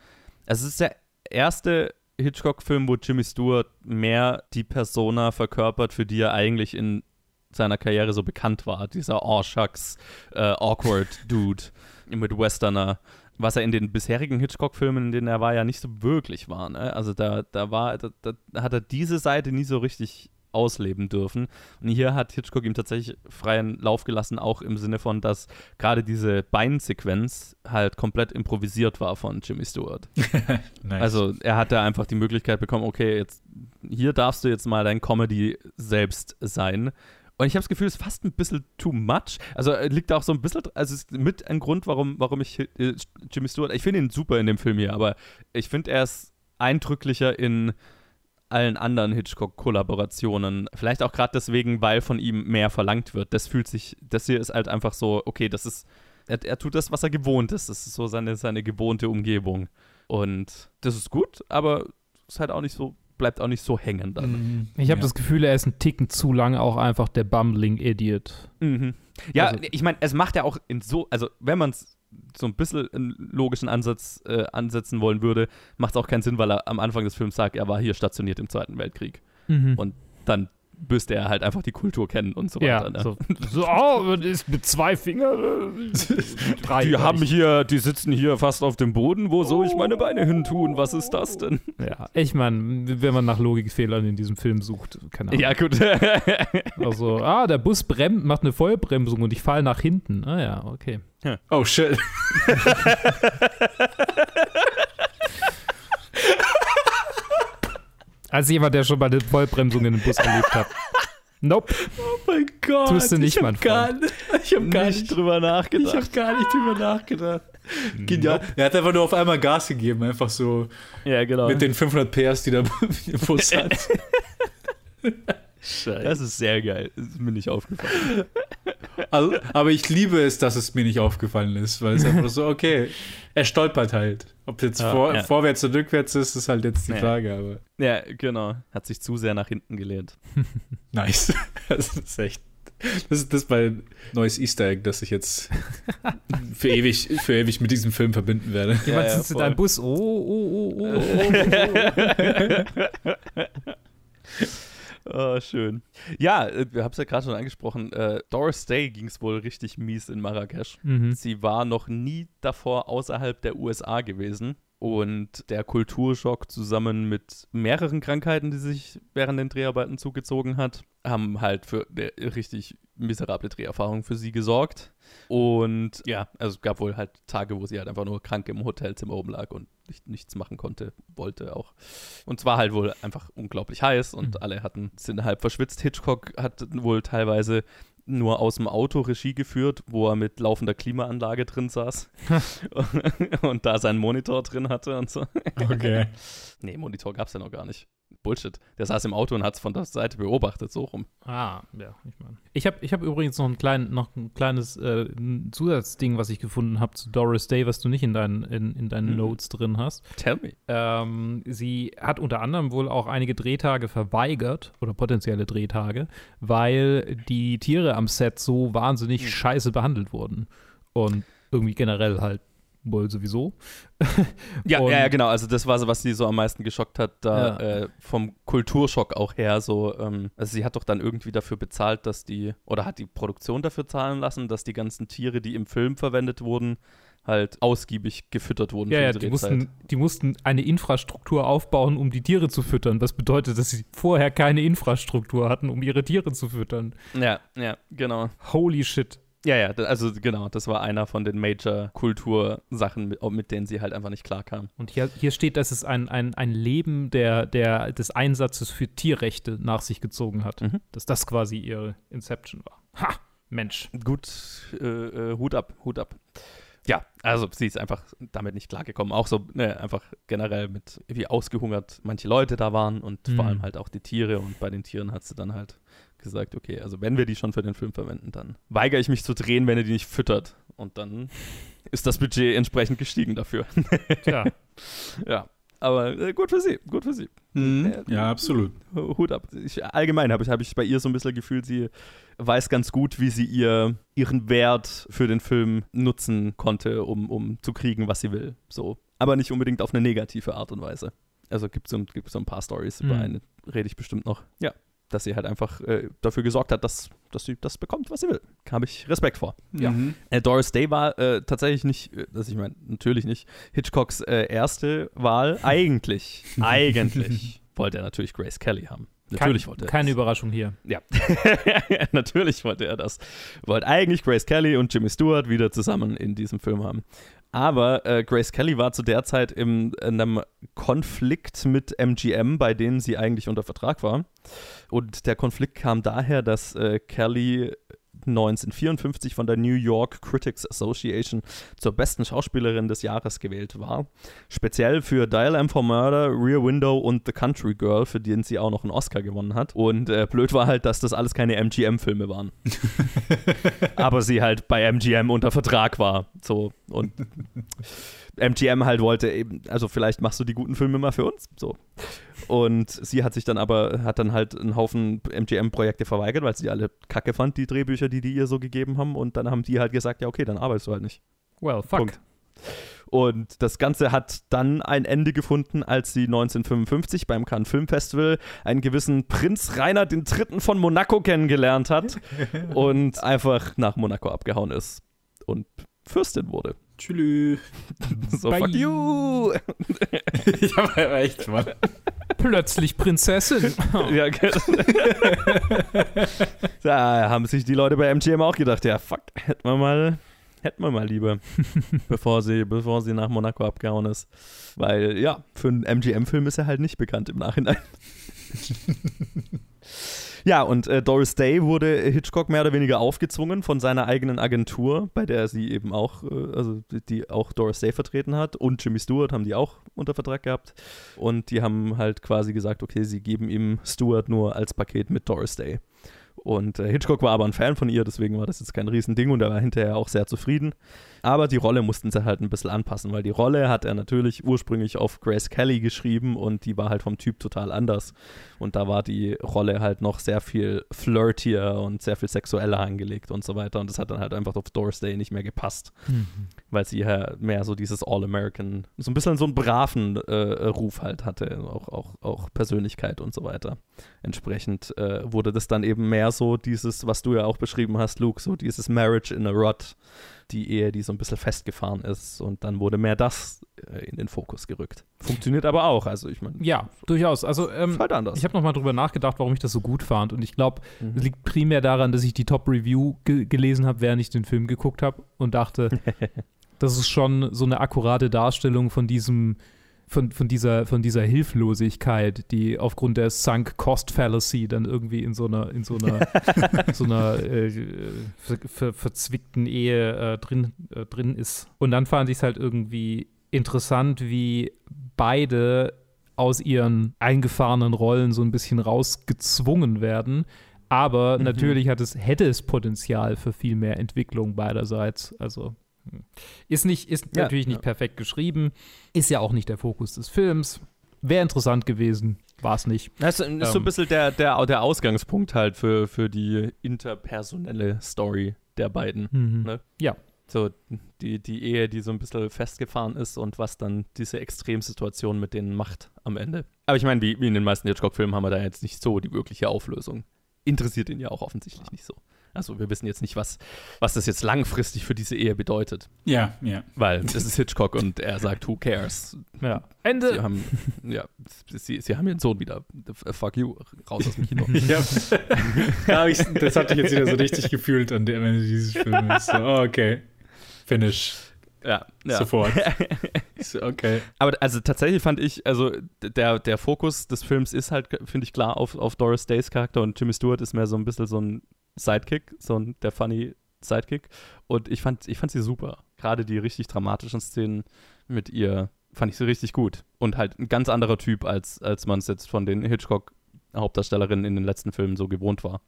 also es ist der erste Hitchcock-Film, wo Jimmy Stewart mehr die Persona verkörpert, für die er eigentlich in seiner Karriere so bekannt war. Dieser Oh Shucks, äh, awkward Dude mit Westerner. Was er in den bisherigen Hitchcock-Filmen, in denen er war, ja nicht so wirklich war. Ne? Also da, da war, da, da hat er diese Seite nie so richtig ausleben dürfen. Und hier hat Hitchcock ihm tatsächlich freien Lauf gelassen, auch im Sinne von, dass gerade diese Beinsequenz halt komplett improvisiert war von Jimmy Stewart. Nice. Also er hat da einfach die Möglichkeit bekommen, okay, jetzt hier darfst du jetzt mal dein Comedy selbst sein. Und ich habe das Gefühl, es ist fast ein bisschen too much. Also äh, liegt da auch so ein bisschen, also ist mit ein Grund, warum, warum ich äh, Jimmy Stewart, ich finde ihn super in dem Film hier, aber ich finde er ist eindrücklicher in allen anderen Hitchcock-Kollaborationen. Vielleicht auch gerade deswegen, weil von ihm mehr verlangt wird. Das fühlt sich, das hier ist halt einfach so, okay, das ist, er, er tut das, was er gewohnt ist. Das ist so seine, seine gewohnte Umgebung. Und das ist gut, aber ist halt auch nicht so, bleibt auch nicht so hängen dann. Mhm. Ich habe Ja. das Gefühl, er ist ein Ticken zu lange auch einfach der bumbling Idiot. Mhm. Ja, Also- ich meine, es macht ja auch in so, also wenn man es so ein bisschen einen logischen Ansatz äh, ansetzen wollen würde, macht es auch keinen Sinn, weil er am Anfang des Films sagt, er war hier stationiert im Zweiten Weltkrieg. Mhm. Und dann müsste er halt einfach die Kultur kennen und so ja, weiter. Ne? so, so, oh, das ist mit zwei Fingern. äh, drei. Die haben hier, die sitzen hier fast auf dem Boden. Wo soll ich meine Beine hin tun? Was ist das denn? Ja, ich meine, wenn man nach Logikfehlern in diesem Film sucht, keine Ahnung. Ja, gut. Also, ah, der Bus bremst, macht eine Vollbremsung und ich falle nach hinten. Ah ja, okay. Oh shit. Als jemand, der schon mal eine Vollbremsung in einem Bus erlebt hat. Nope. Oh mein Gott. Tust du nicht, ich mein hab gar, Ich habe gar Nicht drüber Ich nachgedacht. habe gar nicht drüber nachgedacht. Genial. Er hat einfach nur auf einmal Gas gegeben, einfach so Ja, genau. mit den 500 PS, die der Bus hat. Das ist sehr geil. Das ist mir nicht aufgefallen. Also, aber ich liebe es, dass es mir nicht aufgefallen ist, weil es einfach so, okay, er stolpert halt. Ob jetzt Ja, vor, ja. vorwärts oder rückwärts ist, ist halt jetzt die Ja. Frage, aber Ja, genau. Hat sich zu sehr nach hinten gelehnt. nice. Das ist echt. Das ist das mein neues Easter Egg, das ich jetzt für ewig, für ewig mit diesem Film verbinden werde. Jemand ja, sitzt in deinem Bus. Oh, oh, oh, oh, oh. Oh, schön. Ja, äh, wir haben es ja gerade schon angesprochen. Äh, Doris Day ging es wohl richtig mies in Marrakesch. Mhm. Sie war noch nie davor außerhalb der USA gewesen. Und der Kulturschock zusammen mit mehreren Krankheiten, die sich während den Dreharbeiten zugezogen hat, haben halt für eine richtig miserable Dreherfahrung für sie gesorgt. Und ja, also es gab wohl halt Tage, wo sie halt einfach nur krank im Hotelzimmer oben lag und nicht, nichts machen konnte, wollte auch. Und zwar halt wohl einfach unglaublich heiß und Mhm. alle hatten, sind halb verschwitzt. Hitchcock hat wohl teilweise nur aus dem Auto Regie geführt, wo er mit laufender Klimaanlage drin saß und da seinen Monitor drin hatte und so. Okay. Nee, Monitor gab es ja noch gar nicht. Bullshit. Der saß im Auto und hat es von der Seite beobachtet, so rum. Ah, ja, ich meine. Ich habe ich hab übrigens noch ein, klein, noch ein kleines äh, Zusatzding, was ich gefunden habe zu Doris Day, was du nicht in deinen, in, in deinen Mhm. Notes drin hast. Tell me. Ähm, sie hat unter anderem wohl auch einige Drehtage verweigert oder potenzielle Drehtage, weil die Tiere am Set so wahnsinnig Mhm. scheiße behandelt wurden. Und irgendwie generell halt wohl sowieso. Ja, ja, ja, genau. Also das war so, was sie so am meisten geschockt hat, da Ja. äh, vom Kulturschock auch her. So, ähm, also sie hat doch dann irgendwie dafür bezahlt, dass die oder hat die Produktion dafür zahlen lassen, dass die ganzen Tiere, die im Film verwendet wurden, halt ausgiebig gefüttert wurden Ja, für ja, die mussten, die mussten eine Infrastruktur aufbauen, um die Tiere zu füttern. Das bedeutet, dass sie vorher keine Infrastruktur hatten, um ihre Tiere zu füttern. Ja, ja, genau. Holy shit. Ja, ja, also genau, das war einer von den Major-Kultursachen, mit, mit denen sie halt einfach nicht klarkam. Und hier, hier steht, dass es ein, ein, ein Leben der, der, des Einsatzes für Tierrechte nach sich gezogen hat. Mhm. Dass das quasi ihre Inception war. Ha! Mensch. Gut, äh, äh, Hut ab, Hut ab. Ja, also sie ist einfach damit nicht klargekommen. Auch so ne, einfach generell mit wie ausgehungert manche Leute da waren und Mhm. vor allem halt auch die Tiere. Und bei den Tieren hat sie dann halt gesagt, okay, also wenn wir die schon für den Film verwenden, dann weigere ich mich zu drehen, wenn ihr die nicht füttert. Und dann ist das Budget entsprechend gestiegen dafür. Tja. ja, aber äh, gut für sie, gut für sie. Mhm. Ja, absolut. Hut ab. Ich, allgemein habe ich, hab ich bei ihr so ein bisschen gefühlt, sie weiß ganz gut, wie sie ihr, ihren Wert für den Film nutzen konnte, um, um zu kriegen, was sie will. So. Aber nicht unbedingt auf eine negative Art und Weise. Also gibt es so, gibt so ein paar Stories, über Mhm. eine rede ich bestimmt noch. Ja, dass sie halt einfach äh, dafür gesorgt hat, dass, dass sie das bekommt, was sie will. Habe ich Respekt vor. Ja. Mhm. Äh, Doris Day war äh, tatsächlich nicht, äh, also ich meine, natürlich nicht, Hitchcocks äh, erste Wahl. Eigentlich, eigentlich wollte er natürlich Grace Kelly haben. Natürlich Kein, wollte er Keine das. Überraschung hier. Ja, natürlich wollte er das. Wollte eigentlich Grace Kelly und Jimmy Stewart wieder zusammen in diesem Film haben. Aber äh, Grace Kelly war zu der Zeit im, in einem Konflikt mit MGM, bei denen sie eigentlich unter Vertrag war. Und der Konflikt kam daher, dass äh, Kelly 1954 von der New York Critics Association zur besten Schauspielerin des Jahres gewählt war. Speziell für Dial M for Murder, Rear Window und The Country Girl, für den sie auch noch einen Oscar gewonnen hat. Und äh, blöd war halt, dass das alles keine MGM-Filme waren. Aber sie halt bei MGM unter Vertrag war. So und MGM halt wollte eben, also vielleicht machst du die guten Filme mal für uns. So. Und sie hat sich dann aber, hat dann halt einen Haufen MGM-Projekte verweigert, weil sie alle kacke fand, die Drehbücher, die die ihr so gegeben haben. Und dann haben die halt gesagt, ja, okay, dann arbeitest du halt nicht. Well, fuck. Punkt. Und das Ganze hat dann ein Ende gefunden, als sie 1955 beim Cannes Film Festival einen gewissen Prinz Rainer III. von Monaco kennengelernt hat und einfach nach Monaco abgehauen ist und Fürstin wurde. Tschüss. So, Bye. fuck you! ja, aber echt, Mann. Plötzlich Prinzessin. Ja, ge- da haben sich die Leute bei MGM auch gedacht, ja, fuck, hätten wir mal, hätten wir mal lieber, bevor sie, bevor sie nach Monaco abgehauen ist. Weil, ja, für einen MGM-Film ist er halt nicht bekannt im Nachhinein. Ja, und äh, Doris Day wurde Hitchcock mehr oder weniger aufgezwungen von seiner eigenen Agentur, bei der sie eben auch, äh, also die, die auch Doris Day vertreten hat und Jimmy Stewart haben die auch unter Vertrag gehabt. Und die haben halt quasi gesagt, okay, sie geben ihm Stewart nur als Paket mit Doris Day. Und äh, Hitchcock war aber ein Fan von ihr, deswegen war das jetzt kein Riesending und er war hinterher auch sehr zufrieden. Aber die Rolle mussten sie halt ein bisschen anpassen, weil die Rolle hat er natürlich ursprünglich auf Grace Kelly geschrieben und die war halt vom Typ total anders. Und da war die Rolle halt noch sehr viel flirtier und sehr viel sexueller angelegt und so weiter. Und das hat dann halt einfach auf Doris Day nicht mehr gepasst, weil sie ja mehr so dieses All-American, so ein bisschen so einen braven äh, Ruf halt hatte, auch, auch, auch Persönlichkeit und so weiter. Entsprechend äh, wurde das dann eben mehr so dieses, was du ja auch beschrieben hast, Luke, so dieses Marriage in a Rut, die Ehe, die so ein bisschen festgefahren ist. Und dann wurde mehr das äh, in den Fokus gerückt. Funktioniert aber auch, also ich meine, Ja, durchaus. Also, ähm, halt anders. ich habe nochmal drüber nachgedacht, warum ich das so gut fand. Und ich glaube, Mhm. es liegt primär daran, dass ich die Top-Review ge gelesen habe, während ich den Film geguckt habe und dachte, das ist schon so eine akkurate Darstellung von diesem, von, von, dieser, von dieser Hilflosigkeit, die aufgrund der Sunk Cost Fallacy dann irgendwie in so einer, in so einer, so einer äh, ver, ver, verzwickten Ehe äh, drin, äh, drin ist. Und dann fand ich es halt irgendwie interessant, wie beide aus ihren eingefahrenen Rollen so ein bisschen rausgezwungen werden. Aber Mhm. natürlich hat es, hätte es Potenzial für viel mehr Entwicklung beiderseits. Also. Ist nicht, ist Ja, natürlich nicht ja. perfekt geschrieben, ist ja auch nicht der Fokus des Films. Wäre interessant gewesen, war es nicht. Das ist, ist so ein Ähm. bisschen der, der, der Ausgangspunkt halt für, für die interpersonelle Story der beiden. Ne? Ja. So die, die Ehe, die so ein bisschen festgefahren ist und was dann diese Extremsituation mit denen macht am Ende. Aber ich meine, wie, wie in den meisten Hitchcock-Filmen haben wir da jetzt nicht so die wirkliche Auflösung. Interessiert ihn ja auch offensichtlich nicht so. Also wir wissen jetzt nicht, was, was das jetzt langfristig für diese Ehe bedeutet. Ja, ja. Weil das ist Hitchcock und er sagt, who cares? Ja. Sie Ende. haben, ja, sie, sie haben ihren Sohn wieder. Fuck you, raus aus dem Kino. ja. da hab ich, das hatte ich jetzt wieder so richtig gefühlt an dem Ende dieses Films. So, oh, okay. Finish. ja, ja. Sofort. Okay. Aber also tatsächlich fand ich, also der, der Fokus des Films ist halt, finde ich, klar auf, auf Doris Days Charakter und Jimmy Stewart ist mehr so ein bisschen so ein Sidekick, so ein der funny Sidekick. Und ich fand, ich fand sie super. Gerade die richtig dramatischen Szenen mit ihr fand ich sie richtig gut. Und halt ein ganz anderer Typ, als, als man es jetzt von den Hitchcock-Hauptdarstellerinnen in den letzten Filmen so gewohnt war.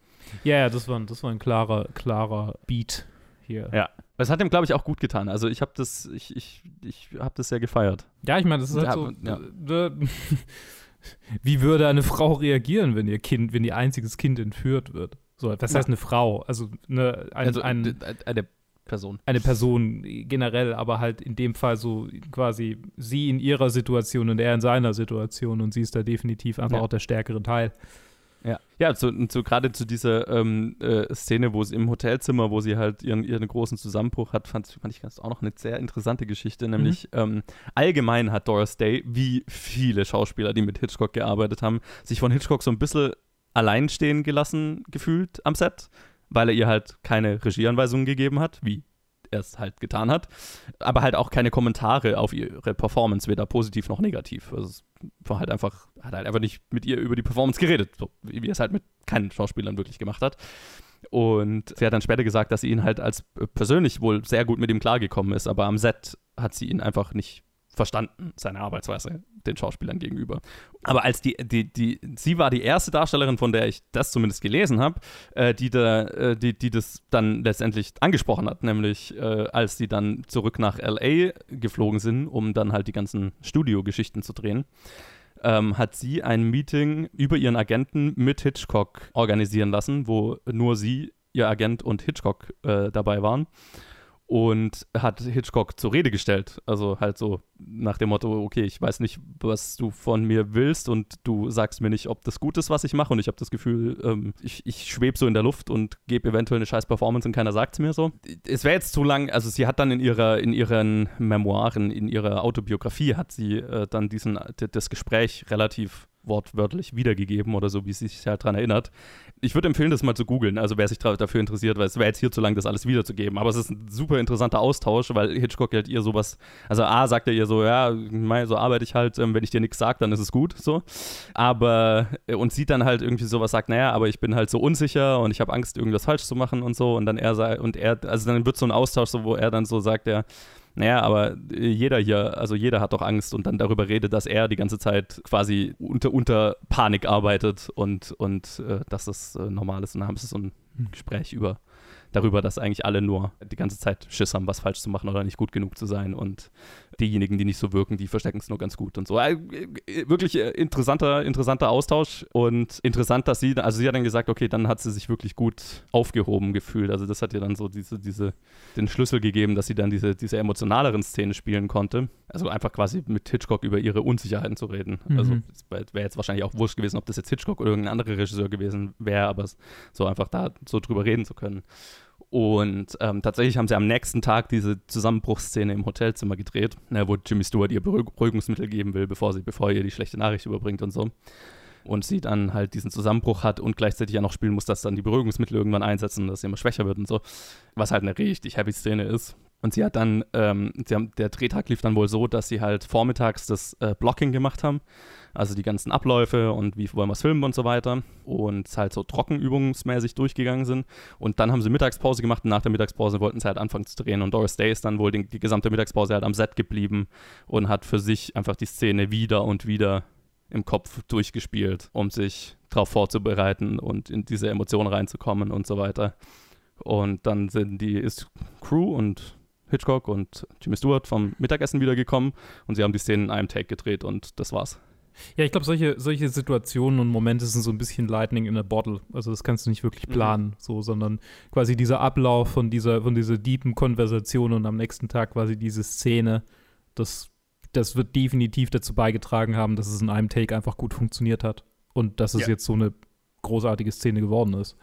Ja, ja, das war, das war ein klarer, klarer Beat hier. Ja. Das hat ihm, glaube ich, auch gut getan. Also ich habe das, ich, ich, ich habe das sehr gefeiert. Ja, ich meine, das ist halt Ja, so. ja. äh, Wie würde eine Frau reagieren, wenn ihr Kind, wenn ihr einziges Kind entführt wird? So, was heißt eine Frau? Also eine, ein, also ein, eine Person. eine Person generell, aber halt in dem Fall so quasi sie in ihrer Situation und er in seiner Situation und sie ist da definitiv einfach Ja. auch der stärkere Teil. Ja, ja so, und so gerade zu dieser ähm, äh, Szene, wo sie im Hotelzimmer, wo sie halt ihren, ihren großen Zusammenbruch hat, fand, fand ich das auch noch eine sehr interessante Geschichte. Nämlich ähm, allgemein hat Doris Day, wie viele Schauspieler, die mit Hitchcock gearbeitet haben, sich von Hitchcock so ein bisschen allein stehen gelassen gefühlt am Set, weil er ihr halt keine Regieanweisungen gegeben hat, wie er es halt getan hat, aber halt auch keine Kommentare auf ihre Performance, weder positiv noch negativ. Also es war halt einfach, hat halt einfach nicht mit ihr über die Performance geredet, so wie er es halt mit keinen Schauspielern wirklich gemacht hat. Und sie hat dann später gesagt, dass sie ihn halt als persönlich wohl sehr gut mit ihm klargekommen ist, aber am Set hat sie ihn einfach nicht verstanden, seine Arbeitsweise den Schauspielern gegenüber. Aber als die, die, die, sie war die erste Darstellerin, von der ich das zumindest gelesen habe, äh, die, da, äh, die, die das dann letztendlich angesprochen hat, nämlich äh, als sie dann zurück nach LA geflogen sind, um dann halt die ganzen Studiogeschichten zu drehen. Ähm, hat sie ein Meeting über ihren Agenten mit Hitchcock organisieren lassen, wo nur sie, ihr Agent und Hitchcock äh, dabei waren und hat Hitchcock zur Rede gestellt. Also halt so nach dem Motto, okay, ich weiß nicht, was du von mir willst und du sagst mir nicht, ob das gut ist, was ich mache und ich habe das Gefühl, ähm, ich, ich schwebe so in der Luft und gebe eventuell eine scheiß Performance und keiner sagt es mir so. Es wäre jetzt zu lang, also sie hat dann in ihrer, in ihren Memoiren, in ihrer Autobiografie hat sie äh, dann diesen, das Gespräch relativ wortwörtlich wiedergegeben oder so, wie sie sich halt daran erinnert. Ich würde empfehlen, das mal zu googeln, also wer sich dafür interessiert, weil es wäre jetzt hier zu lang, das alles wiederzugeben. Aber es ist ein super interessanter Austausch, weil Hitchcock halt ihr sowas, also A sagt er ihr so, ja, so arbeite ich halt, ähm, wenn ich dir nichts sage, dann ist es gut, so. Aber, äh, und sieht dann halt irgendwie sowas, sagt, naja, aber ich bin halt so unsicher und ich habe Angst, irgendwas falsch zu machen und so. Und dann er und er, also dann wird so ein Austausch, so, wo er dann so sagt, ja, naja, aber äh, jeder hier, also jeder hat doch Angst und dann darüber redet, dass er die ganze Zeit quasi unter, unter Panik arbeitet und, und äh, dass das äh, normal ist. Und dann haben sie so ein Gespräch über darüber, dass eigentlich alle nur die ganze Zeit Schiss haben, was falsch zu machen oder nicht gut genug zu sein. Und diejenigen, die nicht so wirken, die verstecken es nur ganz gut und so. Äh, äh, wirklich äh, interessanter, interessanter Austausch und interessant, dass sie, also sie hat dann gesagt, okay, dann hat sie sich wirklich gut aufgehoben gefühlt. Also das hat ihr dann so diese, diese, den Schlüssel gegeben, dass sie dann diese, diese emotionaleren Szenen spielen konnte. Also einfach quasi mit Hitchcock über ihre Unsicherheiten zu reden. Mhm. Also es wäre jetzt wahrscheinlich auch wurscht gewesen, ob das jetzt Hitchcock oder irgendein anderer Regisseur gewesen wäre, aber so einfach da so drüber reden zu können. Und ähm, tatsächlich haben sie am nächsten Tag diese Zusammenbruchsszene im Hotelzimmer gedreht, ne, wo Jimmy Stewart ihr Beruhigungsmittel geben will, bevor sie, bevor ihr die schlechte Nachricht überbringt und so. Und sie dann halt diesen Zusammenbruch hat und gleichzeitig ja noch spielen muss, dass dann die Beruhigungsmittel irgendwann einsetzen, dass sie immer schwächer wird und so. Was halt eine richtig heavy Szene ist. Und sie hat dann, ähm, sie haben, der Drehtag lief dann wohl so, dass sie halt vormittags das äh, Blocking gemacht haben also die ganzen Abläufe und wie wollen wir es filmen und so weiter. Und halt so trockenübungsmäßig durchgegangen sind. Und dann haben sie Mittagspause gemacht und nach der Mittagspause wollten sie halt anfangen zu drehen. Und Doris Day ist dann wohl die, die gesamte Mittagspause halt am Set geblieben und hat für sich einfach die Szene wieder und wieder im Kopf durchgespielt, um sich darauf vorzubereiten und in diese Emotionen reinzukommen und so weiter. Und dann sind die ist Crew und Hitchcock und Jimmy Stewart vom Mittagessen wiedergekommen und sie haben die Szenen in einem Take gedreht und das war's. Ja, ich glaube, solche, solche Situationen und Momente sind so ein bisschen Lightning in a Bottle. Also das kannst du nicht wirklich mhm. planen, mhm. so, sondern quasi dieser Ablauf von dieser, von dieser deepen Konversation und am nächsten Tag quasi diese Szene, das, das wird definitiv dazu beigetragen haben, dass es in einem Take einfach gut funktioniert hat. Und dass es ja. jetzt so eine großartige Szene geworden ist.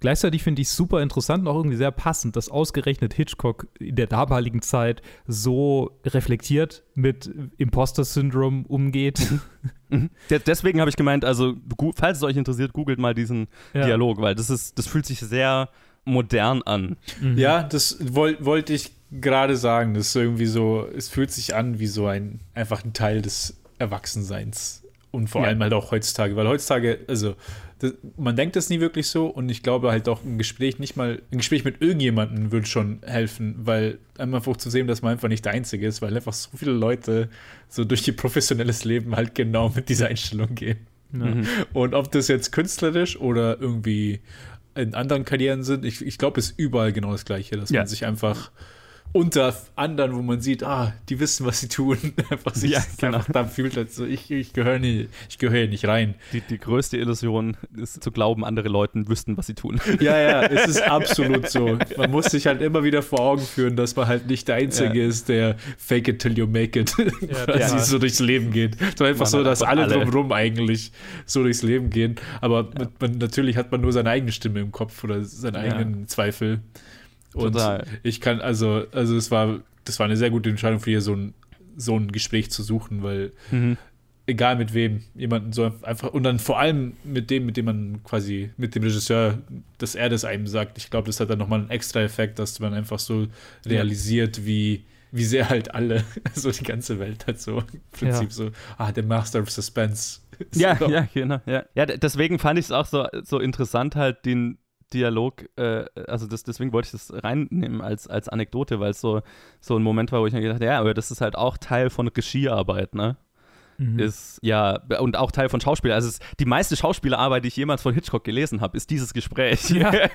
Gleichzeitig finde ich es super interessant und auch irgendwie sehr passend, dass ausgerechnet Hitchcock in der damaligen Zeit so reflektiert mit Imposter-Syndrom umgeht. Mhm. Deswegen habe ich gemeint, also falls es euch interessiert, googelt mal diesen ja. Dialog, weil das ist, das fühlt sich sehr modern an. Mhm. Ja, das wollte wollt ich gerade sagen. Das ist irgendwie so, es fühlt sich an wie so ein einfach ein Teil des Erwachsenseins. Und vor ja. allem halt auch heutzutage, weil heutzutage, also das, man denkt das nie wirklich so und ich glaube halt auch ein Gespräch nicht mal, ein Gespräch mit irgendjemandem würde schon helfen, weil einfach zu sehen, dass man einfach nicht der Einzige ist, weil einfach so viele Leute so durch ihr professionelles Leben halt genau mit dieser Einstellung gehen. Ja. Mhm. Und ob das jetzt künstlerisch oder irgendwie in anderen Karrieren sind, ich, ich glaube, es ist überall genau das Gleiche, dass ja. man sich einfach unter anderen, wo man sieht, ah, die wissen, was sie tun, einfach sich ja, genau. einfach da fühlt, als so, ich, ich gehöre nicht, ich gehöre nicht rein. Die, die größte Illusion ist zu glauben, andere Leute wüssten, was sie tun. Ja, ja, es ist absolut so. Man muss sich halt immer wieder vor Augen führen, dass man halt nicht der Einzige ja. ist, der fake it till you make it ja, quasi ja. so durchs Leben geht. So einfach man so, dass alle, alle drumherum eigentlich so durchs Leben gehen. Aber man, natürlich hat man nur seine eigene Stimme im Kopf oder seine eigenen Zweifel. Und Total. ich kann, also, also es war, das war eine sehr gute Entscheidung für ihr, so ein, so ein Gespräch zu suchen, weil mhm. egal mit wem, jemanden so einfach und dann vor allem mit dem, mit dem man quasi, mit dem Regisseur, dass er das einem sagt. Ich glaube, das hat dann nochmal einen extra Effekt, dass man einfach so realisiert, wie, wie sehr halt alle, so die ganze Welt hat so im Prinzip Ja. so, ah, der Master of Suspense. Ja, so. ja, genau. Ja, ja deswegen fand ich es auch so, so interessant, halt den Dialog, äh, also das, deswegen wollte ich das reinnehmen als, als Anekdote, weil es so, so ein Moment war, wo ich mir gedacht habe, ja, aber das ist halt auch Teil von Regiearbeit, ne? Mhm. Ist ja, und auch Teil von Schauspieler. Also es die meiste Schauspielerarbeit, die ich jemals von Hitchcock gelesen habe, ist dieses Gespräch. Ja.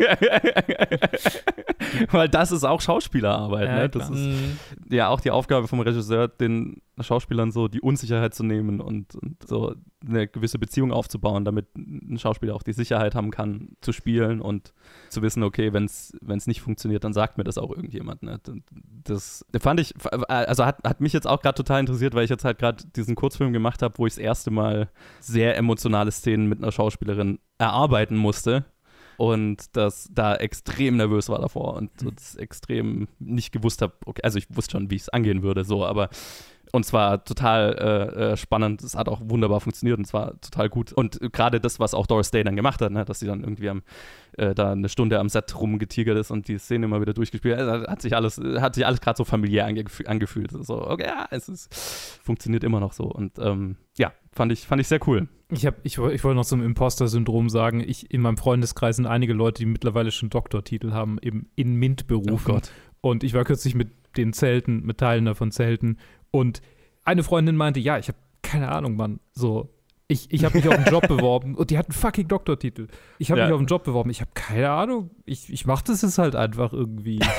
weil das ist auch Schauspielerarbeit, Ja, ne? Das ist Mhm. ja auch die Aufgabe vom Regisseur, den Schauspielern so die Unsicherheit zu nehmen und, und so eine gewisse Beziehung aufzubauen, damit ein Schauspieler auch die Sicherheit haben kann, zu spielen und zu wissen, okay, wenn es nicht funktioniert, dann sagt mir das auch irgendjemand. Ne? Das fand ich, also hat, hat mich jetzt auch gerade total interessiert, weil ich jetzt halt gerade diesen Kurzfilm gemacht habe, wo ich das erste Mal sehr emotionale Szenen mit einer Schauspielerin erarbeiten musste und das da extrem nervös war davor und Hm. das extrem nicht gewusst habe, okay, also ich wusste schon, wie ich es angehen würde, so, aber und zwar total äh, äh, spannend, es hat auch wunderbar funktioniert und zwar total gut. Und gerade das, was auch Doris Day dann gemacht hat, ne, dass sie dann irgendwie am, äh, da eine Stunde am Set rumgetigert ist und die Szene immer wieder durchgespielt hat, hat sich alles, hat sich alles gerade so familiär angef angefühlt. So, okay, ja, es ist, funktioniert immer noch so. Und ähm, ja, fand ich, fand ich sehr cool. Ich, hab, ich, ich wollte noch zum Imposter-Syndrom sagen, ich, in meinem Freundeskreis sind einige Leute, die mittlerweile schon Doktortitel haben, eben in MINT-Berufen. Oh Gott. Und ich war kürzlich mit den Zelten, mit Teilen davon Zelten. Und eine Freundin meinte, ja, ich habe keine Ahnung, Mann. So, ich, ich habe mich auf einen Job beworben und die hat einen fucking Doktortitel. Ich habe Ja. mich auf einen Job beworben. Ich habe keine Ahnung. Ich, ich mache das jetzt halt einfach irgendwie.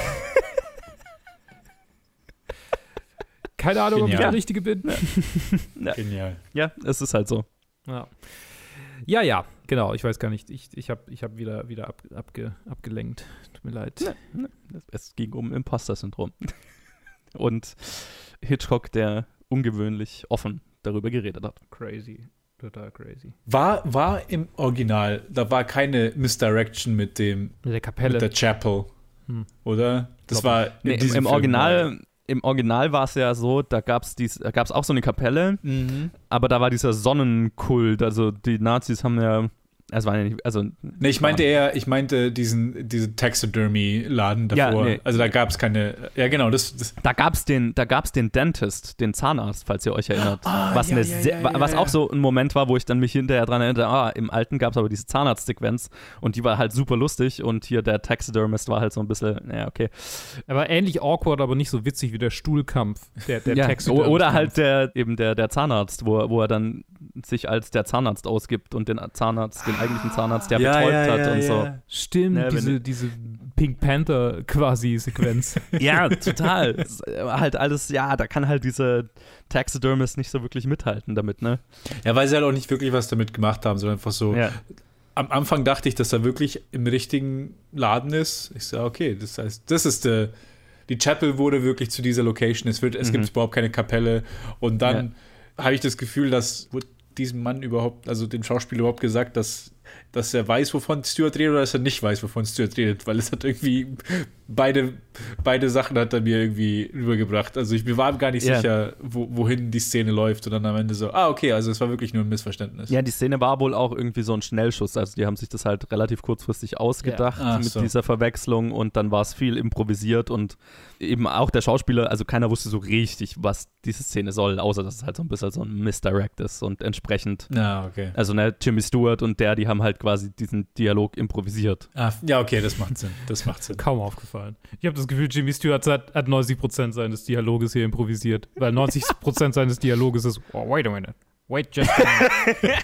keine Ahnung, ob ich Genial. der Richtige bin. Genial. Ja, es ist halt so. Ja. Ja, ja, genau. Ich weiß gar nicht. Ich, ich habe ich hab wieder, wieder ab, abge, abgelenkt. Tut mir leid. Es ging um Imposter-Syndrom. Und Hitchcock, der ungewöhnlich offen darüber geredet hat. Crazy. Total crazy. War, war im Original, da war keine Misdirection mit dem, Mit der Kapelle. mit der Chapel, Hm. oder? Das Glaub war in Nee, im, diesem im Original, im Original war es ja so, da gab es auch so eine Kapelle, Mhm. aber da war dieser Sonnenkult. Also die Nazis haben ja, es war ja nicht, also Nee, ich meinte eher, ich meinte diesen, diesen Taxidermy-Laden Ja, davor. nee. Also da gab es keine, ja genau, das, das Da gab es den, da gab's den Dentist, den Zahnarzt, falls ihr euch erinnert. Ah, was ja, eine ja, sehr, ja, ja, was ja. auch so ein Moment war, wo ich dann mich hinterher dran erinnerte, ah, im alten gab es aber diese Zahnarztsequenz und die war halt super lustig und hier der Taxidermist war halt so ein bisschen, naja, okay. aber ähnlich awkward, aber nicht so witzig wie der Stuhlkampf. Der, der ja, o- oder halt der, eben der, der Zahnarzt, wo, er- wo er dann sich als der Zahnarzt ausgibt und den Zahnarzt, den eigentlichen Zahnarzt, der betäubt hat und so. Stimmt, Ne, diese, diese Pink Panther quasi Sequenz. Ja, total. Es ist halt alles, ja, da kann halt dieser Taxidermist nicht so wirklich mithalten damit, ne? Ja, weil sie halt auch nicht wirklich was damit gemacht haben, sondern einfach so. Ja. Am Anfang dachte ich, dass er wirklich im richtigen Laden ist. Ich sage, okay, das heißt, das ist der. Die Chapel wurde wirklich zu dieser Location. Es, wird, es Mhm. gibt überhaupt keine Kapelle. Und dann habe ich das Gefühl, dass diesem Mann überhaupt, also dem Schauspieler überhaupt gesagt, dass, dass er weiß, wovon Stuart redet oder dass er nicht weiß, wovon Stuart redet, weil es hat irgendwie beide, beide Sachen hat er mir irgendwie rübergebracht. Also ich mir war gar nicht Ja. sicher, wo, wohin die Szene läuft und dann am Ende so, ah, okay, also es war wirklich nur ein Missverständnis. Ja, die Szene war wohl auch irgendwie so ein Schnellschuss. Also die haben sich das halt relativ kurzfristig ausgedacht. Ach mit so. dieser Verwechslung und dann war es viel improvisiert und eben auch der Schauspieler, also keiner wusste so richtig, was diese Szene soll, außer dass es halt so ein bisschen so ein Misdirect ist und entsprechend. Na, okay. Also ne, Jimmy Stewart und der, die haben halt quasi diesen Dialog improvisiert. Ah, ja, okay, das macht Sinn. Das macht Sinn. Kaum aufgefallen. Ich habe das Gefühl, Jimmy Stewart hat, hat 90% seines Dialoges hier improvisiert. Weil 90% seines Dialoges ist, oh, wait a minute. Wait just a minute.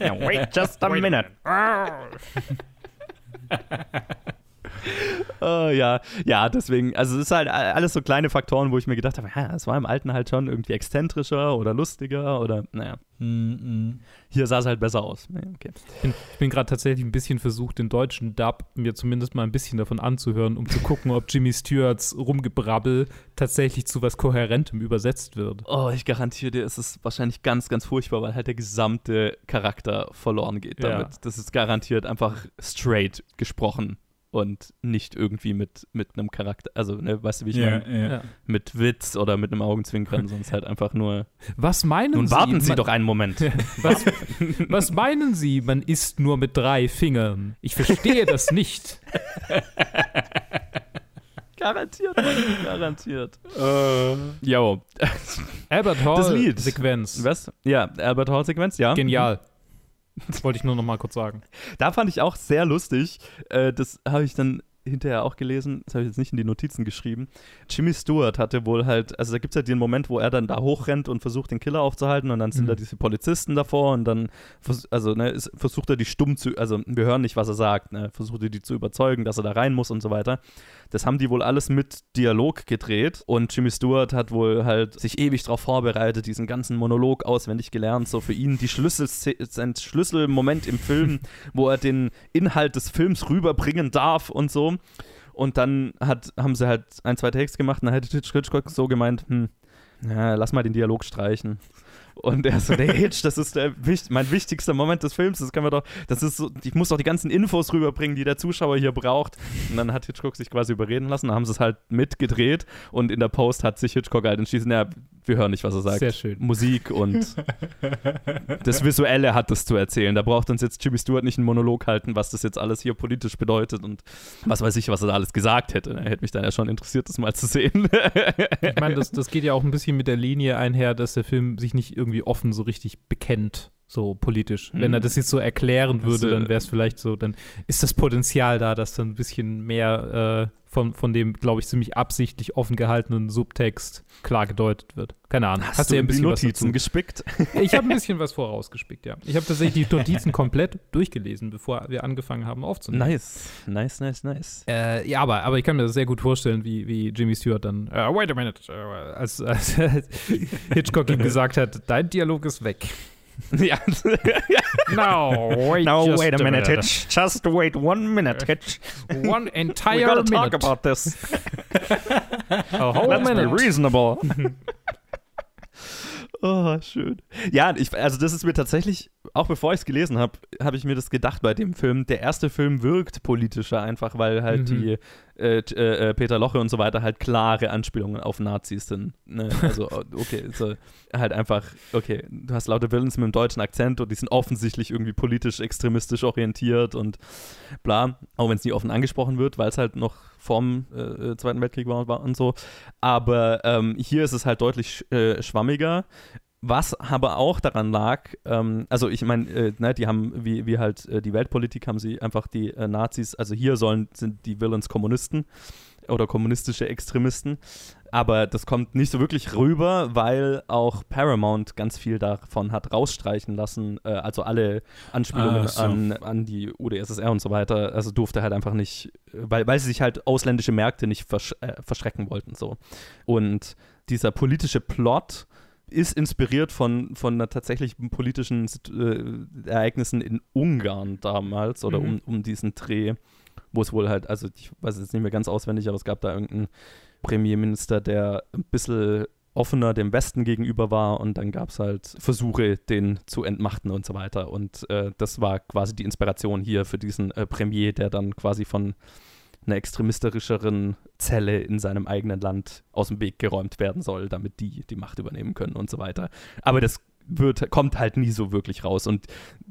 Wait just a minute. Oh, ja, ja, deswegen, also es ist halt alles so kleine Faktoren, wo ich mir gedacht habe, ja, es war im Alten halt schon irgendwie exzentrischer oder lustiger oder, naja, Mhm. hier sah es halt besser aus. Nee, okay. Ich bin, bin gerade tatsächlich ein bisschen versucht, den deutschen Dub mir zumindest mal ein bisschen davon anzuhören, um zu gucken, ob Jimmy Stewarts Rumgebrabbel tatsächlich zu was Kohärentem übersetzt wird. Oh, ich garantiere dir, es ist wahrscheinlich ganz, ganz furchtbar, weil halt der gesamte Charakter verloren geht Ja. damit. Das ist garantiert einfach straight gesprochen. Und nicht irgendwie mit, mit einem Charakter, also ne, weißt du, wie ich Ja, meine? ja. Ja. Mit Witz oder mit einem Augenzwinkern, sonst halt einfach nur. Was meinen Nun Sie? warten Sie man, doch einen Moment. Was, was meinen Sie, man isst nur mit drei Fingern? Ich verstehe das nicht. garantiert, Mann, garantiert. Jo. Albert Hall Das Lied. Sequenz. Was? Ja, Albert Hall Sequenz, ja. Genial. Das wollte ich nur noch mal kurz sagen. Da fand ich auch sehr lustig. Äh, das habe ich dann hinterher auch gelesen, das habe ich jetzt nicht in die Notizen geschrieben. Jimmy Stewart hatte wohl halt, also da gibt es halt den Moment, wo er dann da hochrennt und versucht, den Killer aufzuhalten und dann sind Mhm. da diese Polizisten davor und dann also, ne, ist, versucht er die stumm zu, also wir hören nicht, was er sagt, ne, versucht er die zu überzeugen, dass er da rein muss und so weiter. Das haben die wohl alles mit Dialog gedreht und Jimmy Stewart hat wohl halt sich ewig darauf vorbereitet, diesen ganzen Monolog auswendig gelernt, so für ihn die Schlüssel, sein Schlüsselmoment im Film, wo er den Inhalt des Films rüberbringen darf und so. Und dann hat, haben sie halt ein, zwei Takes gemacht und dann hat Hitchcock so gemeint, hm, ja, lass mal den Dialog streichen. Und er so, der Hitch, das ist der, mein wichtigster Moment des Films, das können wir doch, das ist so, ich muss doch die ganzen Infos rüberbringen, die der Zuschauer hier braucht. Und dann hat Hitchcock sich quasi überreden lassen, dann haben sie es halt mitgedreht und in der Post hat sich Hitchcock halt entschieden, ja, wir hören nicht, was er sagt. Sehr schön. Musik und das Visuelle hat das zu erzählen. Da braucht uns jetzt Jimmy Stewart nicht einen Monolog halten, was das jetzt alles hier politisch bedeutet und was weiß ich, was er da alles gesagt hätte. Er hätte mich dann ja schon interessiert, das mal zu sehen. Ich meine, das, das geht ja auch ein bisschen mit der Linie einher, dass der Film sich nicht irgendwie offen so richtig bekennt, so politisch. Wenn er Mhm. das jetzt so erklären würde, äh, dann wäre es vielleicht so, dann ist das Potenzial da, dass dann ein bisschen mehr äh, von, von dem, glaube ich, ziemlich absichtlich offen gehaltenen Subtext klar gedeutet wird. Keine Ahnung. Hast, du ja ein bisschen Notizen gespickt? Ich habe ein bisschen was vorausgespickt, ja. Ich habe tatsächlich die Notizen komplett durchgelesen, bevor wir angefangen haben aufzunehmen. Nice, nice, nice, nice. Äh, ja, aber, aber ich kann mir das sehr gut vorstellen, wie, wie Jimmy Stewart dann, äh, wait a minute, äh, als, als Hitchcock ihm gesagt hat, dein Dialog ist weg. ja. No, wait, just wait a minute, minute. Hitch. Just wait one minute, uh, Hitch. One We gotta talk about this. A whole Let's be reasonable. Oh, schön. Ja, ich, also das ist mir tatsächlich, auch bevor ich es gelesen habe, habe ich mir das gedacht bei dem Film. Der erste Film wirkt politischer einfach, weil halt Mhm. die äh, äh, äh, Peter Loche und so weiter halt klare Anspielungen auf Nazis sind. Ne? Also, okay, so, halt einfach, okay, du hast laute Villains mit einem deutschen Akzent und die sind offensichtlich irgendwie politisch extremistisch orientiert und bla, auch wenn es nie offen angesprochen wird, weil es halt noch vorm äh, Zweiten Weltkrieg war, war und so. Aber ähm, hier ist es halt deutlich äh, schwammiger. Was aber auch daran lag, ähm, also ich meine, äh, ne, die haben, wie, wie halt äh, die Weltpolitik, haben sie einfach die äh, Nazis, also hier sollen, sind die Villains Kommunisten oder kommunistische Extremisten. Aber das kommt nicht so wirklich rüber, weil auch Paramount ganz viel davon hat rausstreichen lassen. Äh, also alle Anspielungen Ah, so. an, an die UdSSR und so weiter. Also durfte halt einfach nicht, weil, weil sie sich halt ausländische Märkte nicht versch äh, verschrecken wollten. So. Und dieser politische Plot ist inspiriert von, von einer tatsächlichen politischen äh, Ereignissen in Ungarn damals oder Mhm. um, um diesen Dreh, wo es wohl halt, also ich weiß jetzt nicht mehr ganz auswendig, aber es gab da irgendeinen Premierminister, der ein bisschen offener dem Westen gegenüber war und dann gab es halt Versuche, den zu entmachten und so weiter. Und äh, das war quasi die Inspiration hier für diesen äh, Premier, der dann quasi von einer extremistischeren Zelle in seinem eigenen Land aus dem Weg geräumt werden soll, damit die die Macht übernehmen können und so weiter. Aber das wird, kommt halt nie so wirklich raus. Und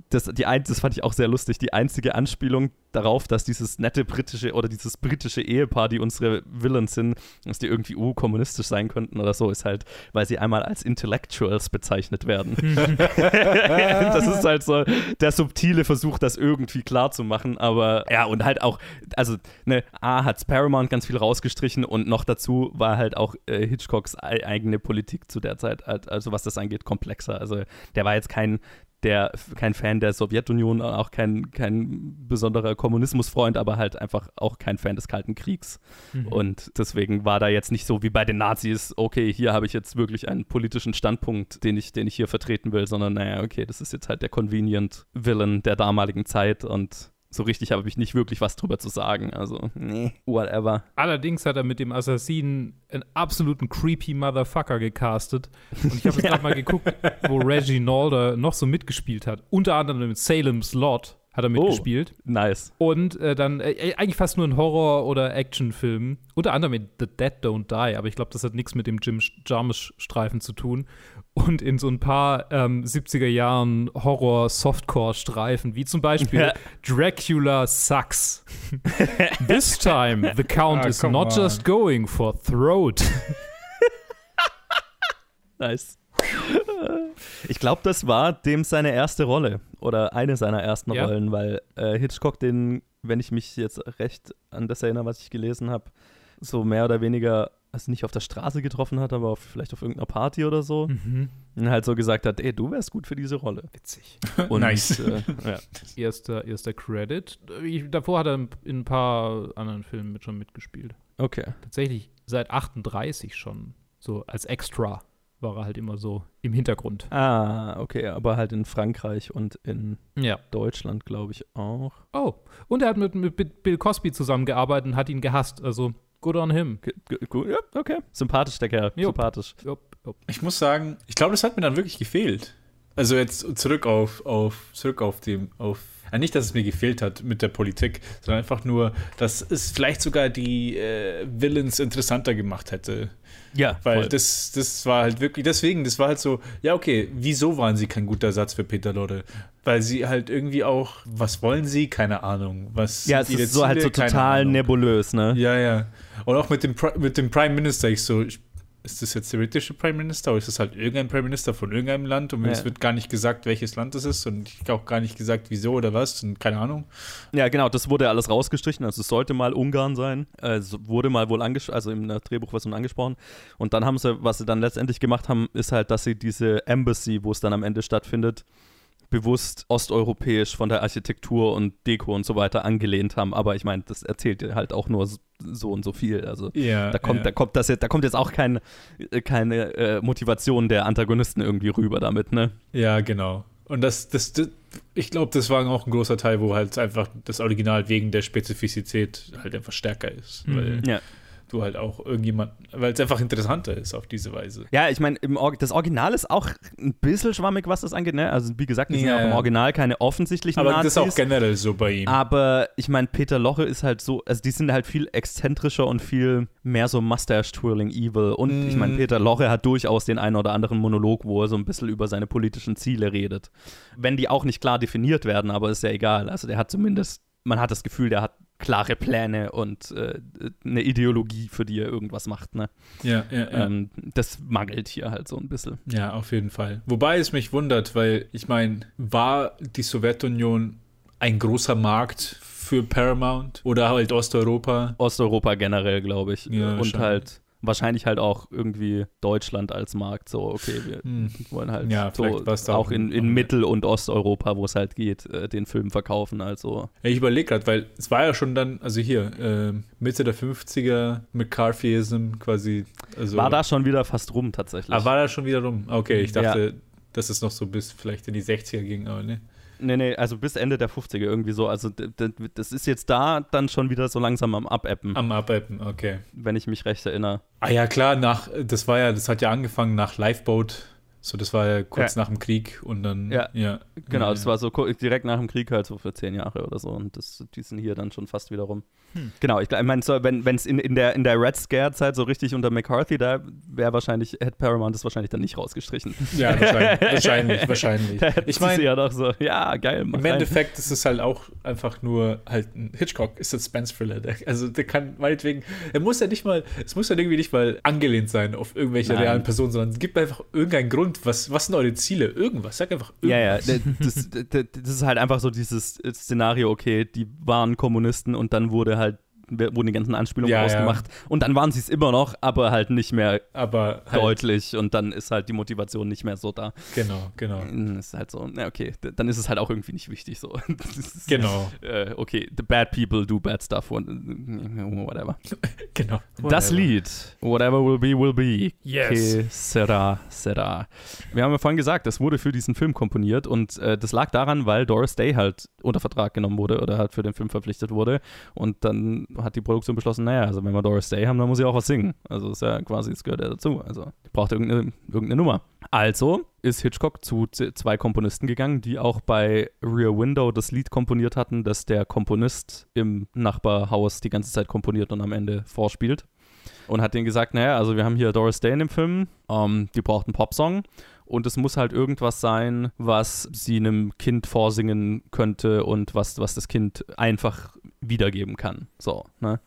das, die ein, das fand ich auch sehr lustig. Die einzige Anspielung darauf, dass dieses nette britische oder dieses britische Ehepaar, die unsere Villains sind, dass die irgendwie uh, kommunistisch sein könnten oder so, ist halt, weil sie einmal als Intellectuals bezeichnet werden. das ist halt so der subtile Versuch, das irgendwie klar zu machen. Aber ja, und halt auch, also, ne, A hat Paramount ganz viel rausgestrichen und noch dazu war halt auch äh, Hitchcocks ei- eigene Politik zu der Zeit, halt, also was das angeht, komplexer. Also der war jetzt kein der kein Fan der Sowjetunion, auch kein, kein besonderer Kommunismusfreund, aber halt einfach auch kein Fan des Kalten Kriegs. Mhm. Und deswegen war da jetzt nicht so wie bei den Nazis, okay, hier habe ich jetzt wirklich einen politischen Standpunkt, den ich, den ich hier vertreten will, sondern naja, okay, das ist jetzt halt der Convenient Villain der damaligen Zeit und so richtig habe ich nicht wirklich was drüber zu sagen. Also, nee, whatever. Allerdings hat er mit dem Assassinen einen absoluten creepy Motherfucker gecastet. Und ich habe jetzt gerade mal geguckt, wo Reggie Nalder noch so mitgespielt hat. Unter anderem in Salem's Lot hat er mitgespielt. Nice. Und äh, dann äh, eigentlich fast nur ein Horror- oder Actionfilm. Unter anderem in The Dead Don't Die, aber ich glaube, das hat nichts mit dem Jim Jarmusch-Streifen zu tun. Und in so ein paar ähm, 70er Jahren Horror-Softcore-Streifen, wie zum Beispiel Ja. Dracula Sucks. This time, the Count Ah, is not on. just going for throat. Nice. Ich glaube, das war dem seine erste Rolle oder eine seiner ersten Ja. Rollen, weil äh, Hitchcock den, wenn ich mich jetzt recht an das erinnere, was ich gelesen habe, so mehr oder weniger, also nicht auf der Straße getroffen hat, aber auf, vielleicht auf irgendeiner Party oder so. Mhm. Und halt so gesagt hat, ey, du wärst gut für diese Rolle. Witzig. Und, Nice. Äh, ja. Erster, erster Credit. Ich, davor hat er in ein paar anderen Filmen mit schon mitgespielt. Okay. Tatsächlich seit 38 schon. So als Extra war er halt immer so im Hintergrund. Ah, okay, aber halt in Frankreich und in Ja. Deutschland, glaube ich, auch. Oh. Und er hat mit, mit Bill Cosby zusammengearbeitet und hat ihn gehasst. Also, good on him. Gut, ja, okay. Sympathisch, der Kerl. Jupp. Sympathisch. Jupp, jupp. Ich muss sagen, ich glaube, das hat mir dann wirklich gefehlt. Also jetzt zurück auf, auf zurück auf dem, auf nicht, dass es mir gefehlt hat mit der Politik, sondern einfach nur, dass es vielleicht sogar die äh, Villains interessanter gemacht hätte. Ja, Weil voll. das, das war halt wirklich, deswegen, das war halt so, ja, okay, wieso waren sie kein guter Satz für Peter Lorre? Weil sie halt irgendwie auch, was wollen sie? Keine Ahnung. Was ja, es ist so halt so Ziele? Keine total Ahnung. nebulös, ne? Ja, ja. Und auch mit dem, mit dem Prime Minister, ich so, ist das jetzt der britische Prime Minister oder ist das halt irgendein Prime Minister von irgendeinem Land und Ja. es wird gar nicht gesagt, welches Land es ist und auch gar nicht gesagt, wieso oder was und keine Ahnung. Ja, genau, das wurde alles rausgestrichen. Also es sollte mal Ungarn sein. Es wurde mal wohl angesprochen, also im Drehbuch was angesprochen. Und dann haben sie, was sie dann letztendlich gemacht haben, ist halt, dass sie diese Embassy, wo es dann am Ende stattfindet, bewusst osteuropäisch von der Architektur und Deko und so weiter angelehnt haben. Aber ich meine, das erzählt dir halt auch nur so- und so viel. Also Ja, da kommt, ja. da kommt das jetzt, da kommt jetzt auch kein, äh, keine äh, Motivation der Antagonisten irgendwie rüber damit, ne? Ja, genau. Und das, das, das ich glaube, das war auch ein großer Teil, wo halt einfach das Original wegen der Spezifizität halt einfach stärker ist. Weil Ja. Du halt auch irgendjemand, weil es einfach interessanter ist auf diese Weise. Ja, ich meine, das Original ist auch ein bisschen schwammig, was das angeht, ne? Also, wie gesagt, die sind Ja, ja auch im ja. Original keine offensichtlichen Aber Nazis. das ist auch generell so bei ihm. aber ich meine, Peter Loche ist halt so, also die sind halt viel exzentrischer und viel mehr so Mustache-Twirling Evil. Und ich meine, Mhm. Peter Loche hat durchaus den einen oder anderen Monolog, wo er so ein bisschen über seine politischen Ziele redet. Wenn die auch nicht klar definiert werden, aber ist ja egal. Also der hat zumindest, man hat das Gefühl, der hat klare Pläne und äh, eine Ideologie, für die er irgendwas macht, ne? Ja, ja, ja. Ähm, das mangelt hier halt so ein bisschen. Ja, auf jeden Fall. Wobei es mich wundert, weil ich meine, war die Sowjetunion ein großer Markt für Paramount oder halt Osteuropa? Osteuropa generell, glaube ich. Ja, und halt wahrscheinlich halt auch irgendwie Deutschland als Markt. So, okay, wir Hm. wollen halt Ja, so auch in, in Mittel- und Osteuropa, wo es halt geht, äh, den Film verkaufen. Also, Ja, ich überlege gerade, weil es war ja schon dann, also hier, ähm, Mitte der 50er, McCarthyism quasi. Also, war da schon wieder fast rum tatsächlich. Ah, war da schon wieder rum? Okay, ich Ja. dachte, dass es noch so bis vielleicht in die 60er ging, aber ne. Nee, nee, also bis Ende der 50er irgendwie so. Also das ist jetzt da dann schon wieder so langsam am Abappen, Am Abappen, okay. wenn ich mich recht erinnere. Ah ja, klar, nach, das war ja, das hat ja angefangen nach Lifeboat. So, das war ja kurz nach dem Krieg und dann, Ja. ja. Genau, ja, das war so direkt nach dem Krieg halt so für zehn Jahre oder so und das, die sind hier dann schon fast wieder rum. Hm. Genau, ich, meine, so, wenn es in, in, der, in der Red Scare-Zeit so richtig unter McCarthy, da wäre wahrscheinlich, hätte Paramount das wahrscheinlich dann nicht rausgestrichen. Ja, wahrscheinlich, wahrscheinlich, wahrscheinlich. Ich meine, ja doch so, ja, geil, Im rein. Endeffekt ist es halt auch einfach nur halt ein Hitchcock, ist ein Suspense-Thriller. Der- Also der kann meinetwegen, er muss ja nicht mal, es muss ja irgendwie nicht mal angelehnt sein auf irgendwelche Nein. realen Personen, sondern es gibt einfach irgendeinen Grund, was, was sind eure Ziele? Irgendwas, sag einfach Ja, irgendwas. ja, das, das, das ist halt einfach so dieses Szenario, okay, die waren Kommunisten und dann wurde halt wurden die ganzen Anspielungen Ja, ja. ausgemacht und dann waren sie es immer noch, aber halt nicht mehr Aber halt, deutlich und dann ist halt die Motivation nicht mehr so da. genau, genau. Ist halt so, na okay, dann ist es halt auch irgendwie nicht wichtig so. Das ist, Genau, Äh, okay, the bad people do bad stuff und whatever. genau. Das Whatever. Lied, Whatever Will Be, Will Be. Yes. Que sera, sera. Wir haben ja vorhin gesagt, das wurde für diesen Film komponiert und äh, das lag daran, weil Doris Day halt unter Vertrag genommen wurde oder halt für den Film verpflichtet wurde und dann hat die Produktion beschlossen, naja, also wenn wir Doris Day haben, dann muss sie auch was singen. Also ist ja quasi, es gehört ja dazu. Also die braucht irgendeine, irgendeine Nummer. Also ist Hitchcock zu zwei Komponisten gegangen, die auch bei Rear Window das Lied komponiert hatten, das der Komponist im Nachbarhaus die ganze Zeit komponiert und am Ende vorspielt. Und hat denen gesagt, naja, also wir haben hier Doris Day in dem Film, ähm, die braucht einen Popsong und es muss halt irgendwas sein, was sie einem Kind vorsingen könnte und was, was das Kind einfach wiedergeben kann. So, ne?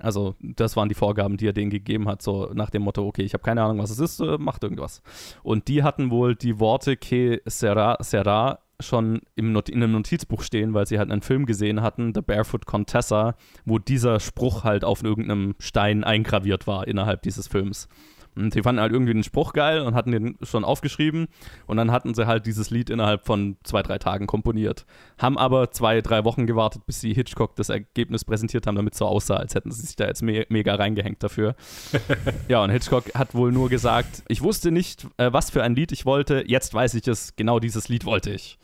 Also, das waren die Vorgaben, die er denen gegeben hat, so nach dem Motto, okay, ich habe keine Ahnung, was es ist, äh, macht irgendwas. Und die hatten wohl die Worte Que sera, sera schon im Not in einem Notizbuch stehen, weil sie halt einen Film gesehen hatten, The Barefoot Contessa, wo dieser Spruch halt auf irgendeinem Stein eingraviert war innerhalb dieses Films. Und die fanden halt irgendwie den Spruch geil und hatten den schon aufgeschrieben. Und dann hatten sie halt dieses Lied innerhalb von zwei, drei Tagen komponiert. Haben aber zwei, drei Wochen gewartet, bis sie Hitchcock das Ergebnis präsentiert haben, damit es so aussah, als hätten sie sich da jetzt me mega reingehängt dafür. ja, und Hitchcock hat wohl nur gesagt, ich wusste nicht, äh, was für ein Lied ich wollte. Jetzt weiß ich es, genau dieses Lied wollte ich.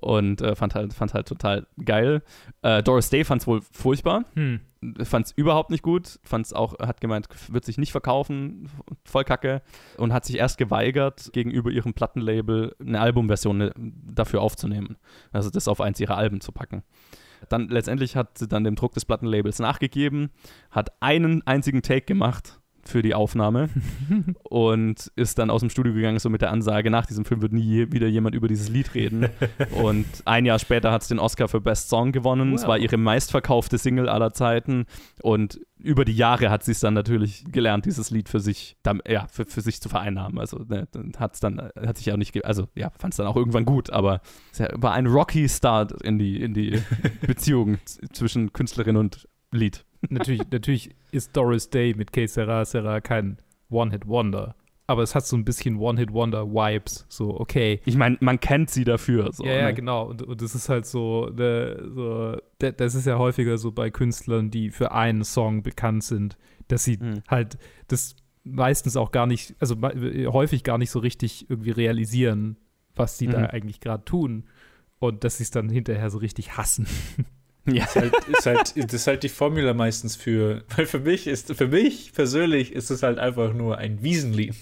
Und äh, fand, halt, fand halt total geil. Äh, Doris Day fand es wohl furchtbar Hm. fand es überhaupt nicht gut, fand es auch, hat gemeint, wird sich nicht verkaufen, voll kacke und hat sich erst geweigert, gegenüber ihrem Plattenlabel eine Albumversion ne, dafür aufzunehmen. Also das auf eins ihrer Alben zu packen. Dann letztendlich hat sie dann dem Druck des Plattenlabels nachgegeben, hat einen einzigen Take gemacht für die Aufnahme und ist dann aus dem Studio gegangen, so mit der Ansage, nach diesem Film wird nie wieder jemand über dieses Lied reden. und ein Jahr später hat es den Oscar für Best Song gewonnen. Es Wow. war ihre meistverkaufte Single aller Zeiten und über die Jahre hat sie es dann natürlich gelernt, dieses Lied für sich, ja, für, für sich zu vereinnahmen. Also ne, hat es dann, hat sich auch nicht, also ja, fand es dann auch irgendwann gut, aber es ja- war ein rocky Start in die, in die Beziehung zwischen Künstlerin und Lied. Natürlich, natürlich ist Doris Day mit Que Sera Sera kein One-Hit-Wonder. Aber es hat so ein bisschen One-Hit-Wonder-Vibes. So, okay. Ich meine, man kennt sie dafür. So, ja, ja, ne? genau. Und, und das ist halt so, ne, so, da- das ist ja häufiger so bei Künstlern, die für einen Song bekannt sind, dass sie Mhm. halt das meistens auch gar nicht, also häufig gar nicht so richtig irgendwie realisieren, was sie Mhm. da eigentlich gerade tun. Und dass sie es dann hinterher so richtig hassen. Ja. ist halt, ist halt, das ist halt die Formula meistens für, weil für mich ist, für mich persönlich ist es halt einfach nur ein Wiesenlied.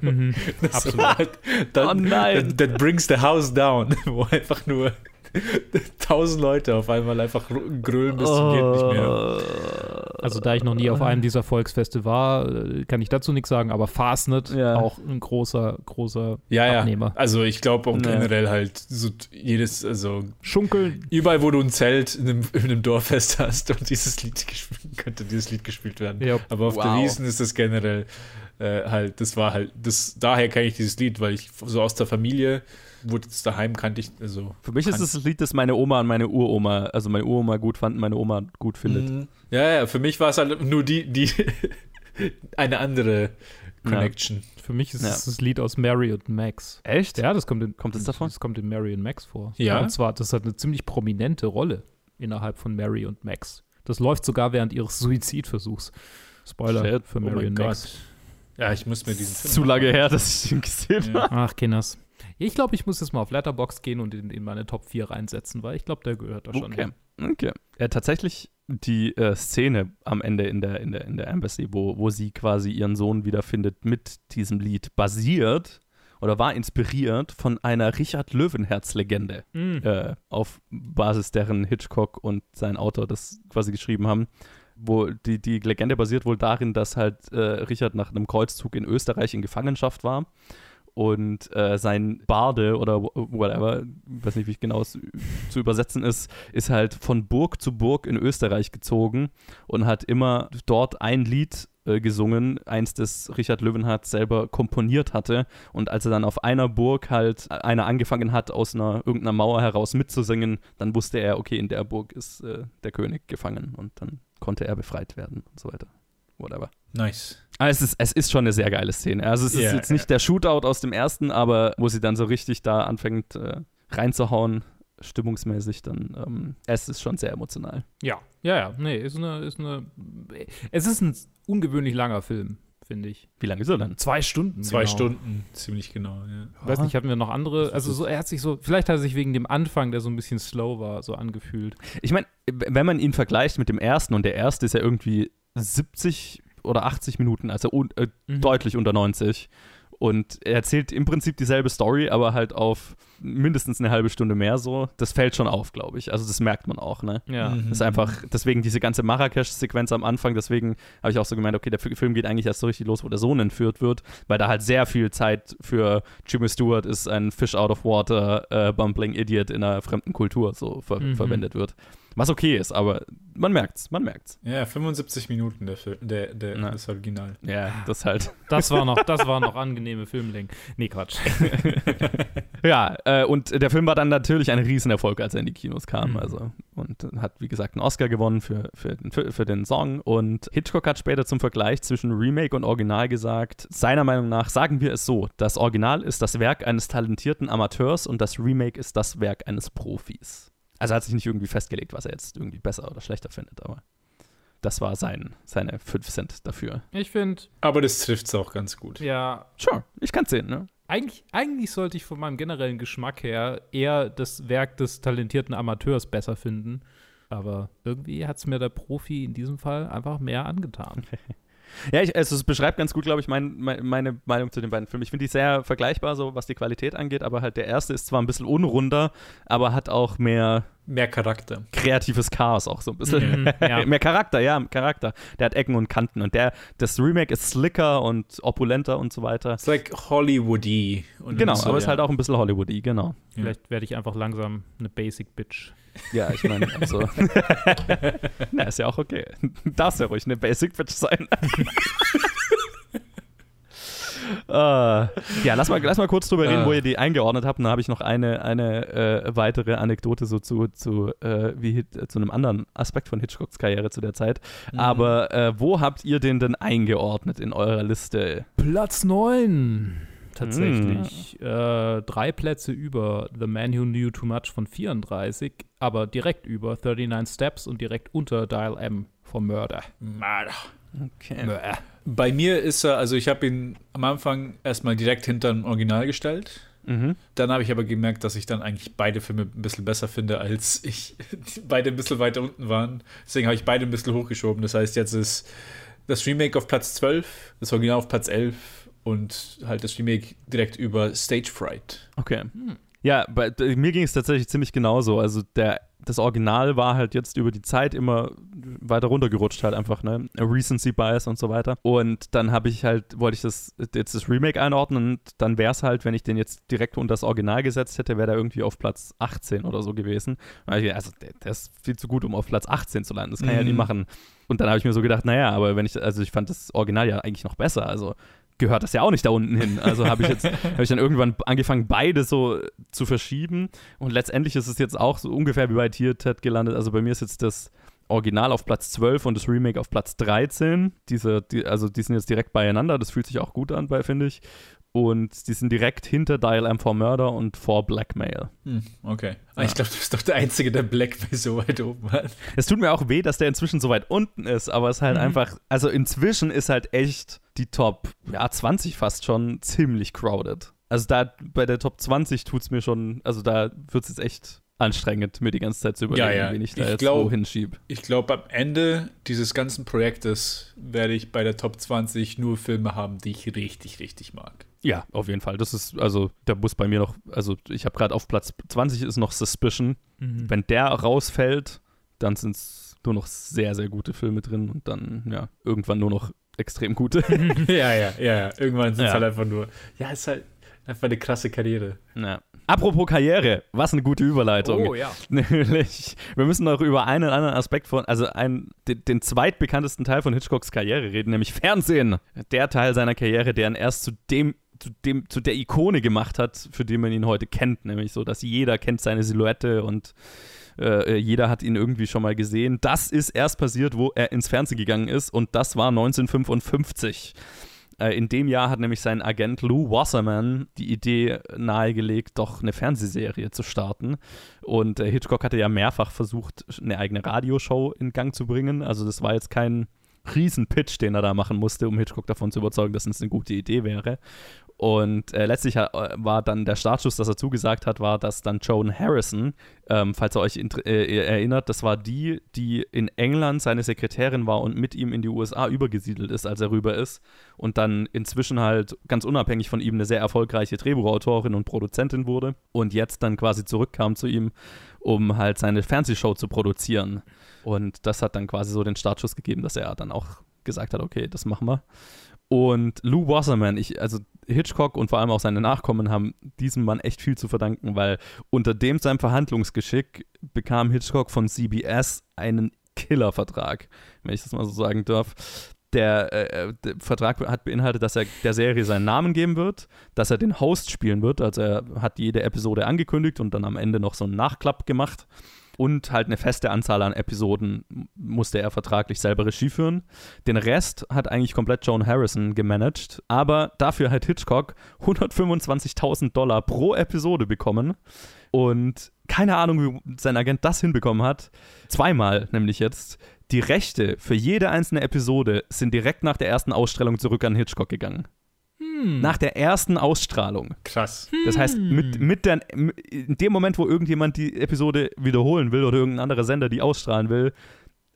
Mhm. Das Absolut. Halt, that, Oh nein. That, that brings the house down, wo einfach nur tausend Leute auf einmal einfach grölen bis zum geht nicht mehr. Also da ich noch nie auf einem dieser Volksfeste war, äh, kann ich dazu nichts sagen, aber Fastnet Ja. auch ein großer, großer Ja, ja. Abnehmer. Also ich glaube auch Ja. generell halt so jedes, also Schunkeln. überall, wo du ein Zelt in einem, in einem Dorffest hast und dieses Lied gespielt, könnte dieses Lied gespielt werden. Ja. Aber auf der Wow. Wiesen ist das generell äh, halt, das war halt, das, daher kenne ich dieses Lied, weil ich so aus der Familie, wurde es daheim kannte ich, also. Für mich ist es das Lied, das meine Oma und meine Uroma, also meine Uroma gut fanden, meine Oma gut findet. Mhm. Ja, ja, für mich war es halt nur die, die, eine andere Connection. Für mich ist Ja. es das Lied aus Mary und Max. Echt? Ja, das kommt in, Kommt es davon? Das kommt in Mary und Max vor. Ja? Und zwar, das hat eine ziemlich prominente Rolle innerhalb von Mary und Max. Das läuft sogar während ihres Suizidversuchs. Spoiler Shit. für Oh Mary mein und. Max. Ja, ich muss mir diesen Film Zu lange her, dass ich ihn gesehen Ja. habe. Ach, Kinders. Ich glaube, ich muss jetzt mal auf Letterbox gehen und in, in meine Top 4 reinsetzen, weil ich glaube, der gehört da schon. Okay. hin. okay. Ja, tatsächlich die äh, Szene am Ende in der, in der, in der Embassy, wo, wo sie quasi ihren Sohn wiederfindet mit diesem Lied, basiert oder war inspiriert von einer Richard Löwenherz-Legende. Mm. äh, auf Basis deren Hitchcock und sein Autor das quasi geschrieben haben. Wo die, die Legende basiert wohl darin, dass halt äh, Richard nach einem Kreuzzug in Österreich in Gefangenschaft war und äh, sein Barde oder wh- whatever, weiß nicht, wie genau es zu übersetzen ist, ist halt von Burg zu Burg in Österreich gezogen und hat immer dort ein Lied äh, gesungen, eins, das Richard Löwenhardt selber komponiert hatte. Und als er dann auf einer Burg halt einer angefangen hat, aus einer irgendeiner Mauer heraus mitzusingen, dann wusste er, okay, in der Burg ist äh, der König gefangen und dann konnte er befreit werden und so weiter. Whatever. Nice. Aber es ist, es ist schon eine sehr geile Szene. Also es ist Ja, jetzt nicht der Shootout aus dem ersten, aber wo sie dann so richtig da anfängt äh, reinzuhauen, stimmungsmäßig, dann ähm, es ist schon sehr emotional. Ja, ja, ja. Nee, ist eine, ist eine. Es ist ein ungewöhnlich langer Film, finde ich. Wie lange ist er dann? Zwei Stunden. Zwei genau. Stunden, ziemlich genau. Ja. Ich weiß nicht, hatten wir noch andere? Also so, er hat sich so, vielleicht hat er sich wegen dem Anfang, der so ein bisschen slow war, so angefühlt. Ich meine, wenn man ihn vergleicht mit dem ersten und der erste ist ja irgendwie 70 oder 80 Minuten, also un äh, Mhm. deutlich unter 90. Und er erzählt im Prinzip dieselbe Story, aber halt auf mindestens eine halbe Stunde mehr so. Das fällt schon auf, glaube ich. Also das merkt man auch, ne? Ja. Mhm. Das ist einfach, deswegen diese ganze Marrakesch-Sequenz am Anfang, deswegen habe ich auch so gemeint, okay, der Fi- Film geht eigentlich erst so richtig los, wo der Sohn entführt wird, weil da halt sehr viel Zeit für Jimmy Stewart ist ein Fish out of water, äh, bumbling Idiot in einer fremden Kultur so ver Mhm. verwendet wird. Was okay ist, aber man merkt's, man merkt's. Ja, 75 Minuten der, Film, der, der Na. das Original. Ja, das halt. Das war noch, das war noch angenehme Filmlängen. Nee, Quatsch. Ja, äh, und der Film war dann natürlich ein Riesenerfolg, als er in die Kinos kam. Mhm. Also, und hat, wie gesagt, einen Oscar gewonnen für, für, den, für, für den Song. Und Hitchcock hat später zum Vergleich zwischen Remake und Original gesagt, seiner Meinung nach sagen wir es so, das Original ist das Werk eines talentierten Amateurs und das Remake ist das Werk eines Profis. Also er hat sich nicht irgendwie festgelegt, was er jetzt irgendwie besser oder schlechter findet, aber das war sein, seine 5 Cent dafür. Ich finde, Aber das trifft es auch ganz gut. ja, Sure, ich kann's sehen, ne? eigentlich, eigentlich sollte ich von meinem generellen Geschmack her eher das Werk des talentierten Amateurs besser finden. Aber irgendwie hat es mir der Profi in diesem Fall einfach mehr angetan. Ja, ich, also es beschreibt ganz gut, glaube ich, mein, mein, meine Meinung zu den beiden Filmen. Ich finde die sehr vergleichbar, so was die Qualität angeht, aber halt der erste ist zwar ein bisschen unrunder, aber hat auch mehr Mehr Charakter. kreatives Chaos auch so ein bisschen. Mhm, ja. mehr Charakter, ja, Charakter. Der hat Ecken und Kanten und der, das Remake ist slicker und opulenter und so weiter. It's like Hollywoody. Und Genau, so, aber ist ja. halt auch ein bisschen Hollywoody, genau. Vielleicht werde ich einfach langsam eine Basic Bitch. Ja, ich meine, also. Na, ist ja auch okay. Darfst ja ruhig eine Basic Bitch sein. äh, ja, lass mal, lass mal kurz drüber reden, Ah. wo ihr die eingeordnet habt. Und da habe ich noch eine, eine äh, weitere Anekdote so zu, zu, äh, wie, äh, zu einem anderen Aspekt von Hitchcocks Karriere zu der Zeit. Aber äh, wo habt ihr den denn eingeordnet in eurer Liste? Platz 9. Tatsächlich. Äh, drei Plätze über The Man Who Knew Too Much von 34, aber direkt über 39 Steps und direkt unter Dial M von Murder. Okay. Murder. Bei mir ist er, also ich habe ihn am Anfang erstmal direkt hinter dem Original gestellt. Mhm. Dann habe ich aber gemerkt, dass ich dann eigentlich beide Filme ein bisschen besser finde, als ich beide ein bisschen weiter unten waren. Deswegen habe ich beide ein bisschen hochgeschoben. Das heißt, jetzt ist das Remake auf Platz 12, das Original auf Platz 11 und halt das Remake direkt über Stage Fright. Okay. Ja, bei, mir ging es tatsächlich ziemlich genauso. Also der, das Original war halt jetzt über die Zeit immer weiter runtergerutscht halt einfach, ne? Recency Bias und so weiter. Und dann habe ich halt, wollte ich das jetzt das Remake einordnen und dann wäre es halt, wenn ich den jetzt direkt unter das Original gesetzt hätte, wäre der irgendwie auf Platz 18 oder so gewesen. Also der, der ist viel zu gut, um auf Platz 18 zu landen. Das kann ich ja nicht Mhm. machen. Und dann habe ich mir so gedacht, naja, aber wenn ich, also ich fand das Original ja eigentlich noch besser. Also gehört das ja auch nicht da unten hin. Also habe ich jetzt, habe ich dann irgendwann angefangen, beide so zu verschieben. Und letztendlich ist es jetzt auch so ungefähr wie bei Tier Ted gelandet. Also bei mir ist jetzt das Original auf Platz 12 und das Remake auf Platz 13. Diese, die, also die sind jetzt direkt beieinander. Das fühlt sich auch gut an, bei finde ich. Und die sind direkt hinter Dial M for Murder und for Blackmail. Hm, okay. Ah, Ich glaube, du bist doch der Einzige, der Blackmail so weit oben hat. Es tut mir auch weh, dass der inzwischen so weit unten ist, aber es ist halt einfach, also inzwischen ist halt echt die Top, ja, 20 fast schon ziemlich crowded. Also da bei der Top 20 tut es mir schon, also da wird es jetzt echt anstrengend, mir die ganze Zeit zu überlegen, Ja, ja. wen ich da Ich jetzt glaub- wohin schiebe. Ich glaube, am Ende dieses ganzen Projektes werde ich bei der Top 20 nur Filme haben, die ich richtig, richtig mag. Ja, auf jeden Fall. Das ist, also, da muss bei mir noch, also ich habe gerade auf Platz 20 ist noch Suspicion. Mhm. Wenn der rausfällt, dann sind es nur noch sehr, sehr gute Filme drin und dann, ja, irgendwann nur noch extrem gute. ja, ja, ja, ja. Irgendwann sind es Ja. halt einfach nur, ja, es ist halt einfach eine krasse Karriere. Ja. Apropos Karriere, was eine gute Überleitung. Oh ja. Nämlich, wir müssen noch über einen anderen Aspekt von, also einen, den, den zweitbekanntesten Teil von Hitchcocks Karriere reden, nämlich Fernsehen. Der Teil seiner Karriere, der ihn erst zu dem, zu dem, zu der Ikone gemacht hat, für die man ihn heute kennt, nämlich so, dass jeder kennt seine Silhouette und äh, jeder hat ihn irgendwie schon mal gesehen. Das ist erst passiert, wo er ins Fernsehen gegangen ist und das war 1955. Äh, In dem Jahr hat nämlich sein Agent Lou Wasserman die Idee nahegelegt, doch eine Fernsehserie zu starten. Und äh, Hitchcock hatte ja mehrfach versucht, eine eigene Radioshow in Gang zu bringen. Also das war jetzt kein riesen Pitch, den er da machen musste, um Hitchcock davon zu überzeugen, dass es eine gute Idee wäre. Und äh, letztlich äh, war dann der Startschuss, dass er zugesagt hat, war, dass dann Joan Harrison, ähm, falls ihr euch äh, erinnert, das war die, die in England seine Sekretärin war und mit ihm in die USA übergesiedelt ist, als er rüber ist. Und dann inzwischen halt ganz unabhängig von ihm eine sehr erfolgreiche Drehbuchautorin und Produzentin wurde. Und jetzt dann quasi zurückkam zu ihm, um halt seine Fernsehshow zu produzieren. Und das hat dann quasi so den Startschuss gegeben, dass er dann auch gesagt hat, okay, das machen wir. Und Lou Wasserman, ich, also Hitchcock und vor allem auch seine Nachkommen haben diesem Mann echt viel zu verdanken, weil unter dem seinem Verhandlungsgeschick bekam Hitchcock von CBS einen Killervertrag, wenn ich das mal so sagen darf. Der, äh, der, Vertrag hat beinhaltet, dass er der Serie seinen Namen geben wird, dass er den Host spielen wird. Also er hat jede Episode angekündigt und dann am Ende noch so einen Nachklapp gemacht und halt eine feste Anzahl an Episoden musste er vertraglich selber Regie führen. Den Rest hat eigentlich komplett Joan Harrison gemanagt, aber dafür hat Hitchcock 125.000 Dollar pro Episode bekommen und keine Ahnung, wie sein Agent das hinbekommen hat. Zweimal nämlich jetzt. Die Rechte für jede einzelne Episode sind direkt nach der ersten Ausstellung zurück an Hitchcock gegangen. Hm. Nach der ersten Ausstrahlung. Krass. Das heißt, mit, hm. mit der, in dem Moment, wo irgendjemand die Episode wiederholen will oder irgendein anderer Sender die ausstrahlen will,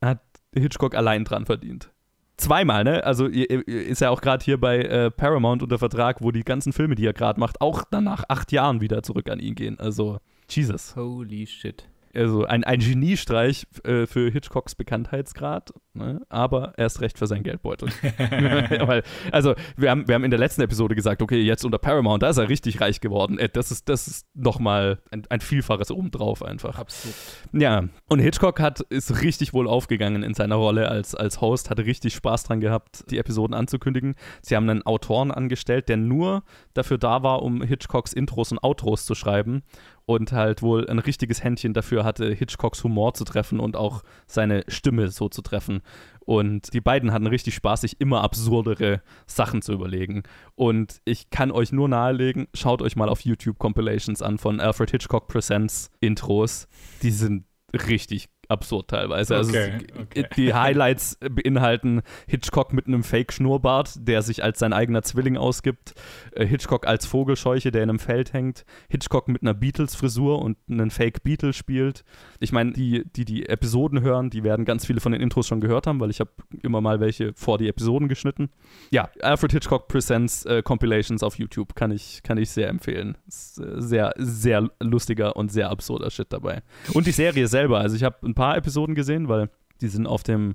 hat Hitchcock allein dran verdient. Zweimal, ne? Also ist ja auch gerade hier bei äh, Paramount unter Vertrag, wo die ganzen Filme, die er gerade macht, auch dann nach acht Jahren wieder zurück an ihn gehen. Also, Jesus. Holy shit also ein, ein Geniestreich äh, für Hitchcocks Bekanntheitsgrad, ne? aber erst recht für sein Geldbeutel. Weil, also, wir haben, wir haben in der letzten Episode gesagt, okay, jetzt unter Paramount, da ist er richtig reich geworden. Äh, das ist, das ist nochmal ein, ein Vielfaches obendrauf einfach. Absolut. Ja, und Hitchcock hat, ist richtig wohl aufgegangen in seiner Rolle als, als Host, hatte richtig Spaß dran gehabt, die Episoden anzukündigen. Sie haben einen Autoren angestellt, der nur dafür da war, um Hitchcocks Intros und Outros zu schreiben und halt wohl ein richtiges Händchen dafür hatte, Hitchcocks Humor zu treffen und auch seine Stimme so zu treffen. Und die beiden hatten richtig Spaß, sich immer absurdere Sachen zu überlegen. Und ich kann euch nur nahelegen, schaut euch mal auf YouTube Compilations an von Alfred Hitchcock Presents Intros. Die sind richtig absurd teilweise. Also okay, okay. die Highlights beinhalten Hitchcock mit einem Fake-Schnurrbart, der sich als sein eigener Zwilling ausgibt, äh, Hitchcock als Vogelscheuche, der in einem Feld hängt, Hitchcock mit einer Beatles-Frisur und einen Fake-Beatle spielt. Ich meine, die, die die Episoden hören, die werden ganz viele von den Intros schon gehört haben, weil ich habe immer mal welche vor die Episoden geschnitten. Ja, Alfred Hitchcock Presents äh, Compilations auf YouTube kann ich, kann ich sehr empfehlen. Ist, äh, sehr, sehr lustiger und sehr absurder Shit dabei. Und die Serie selber, also ich habe ein paar Episoden gesehen, weil die sind auf dem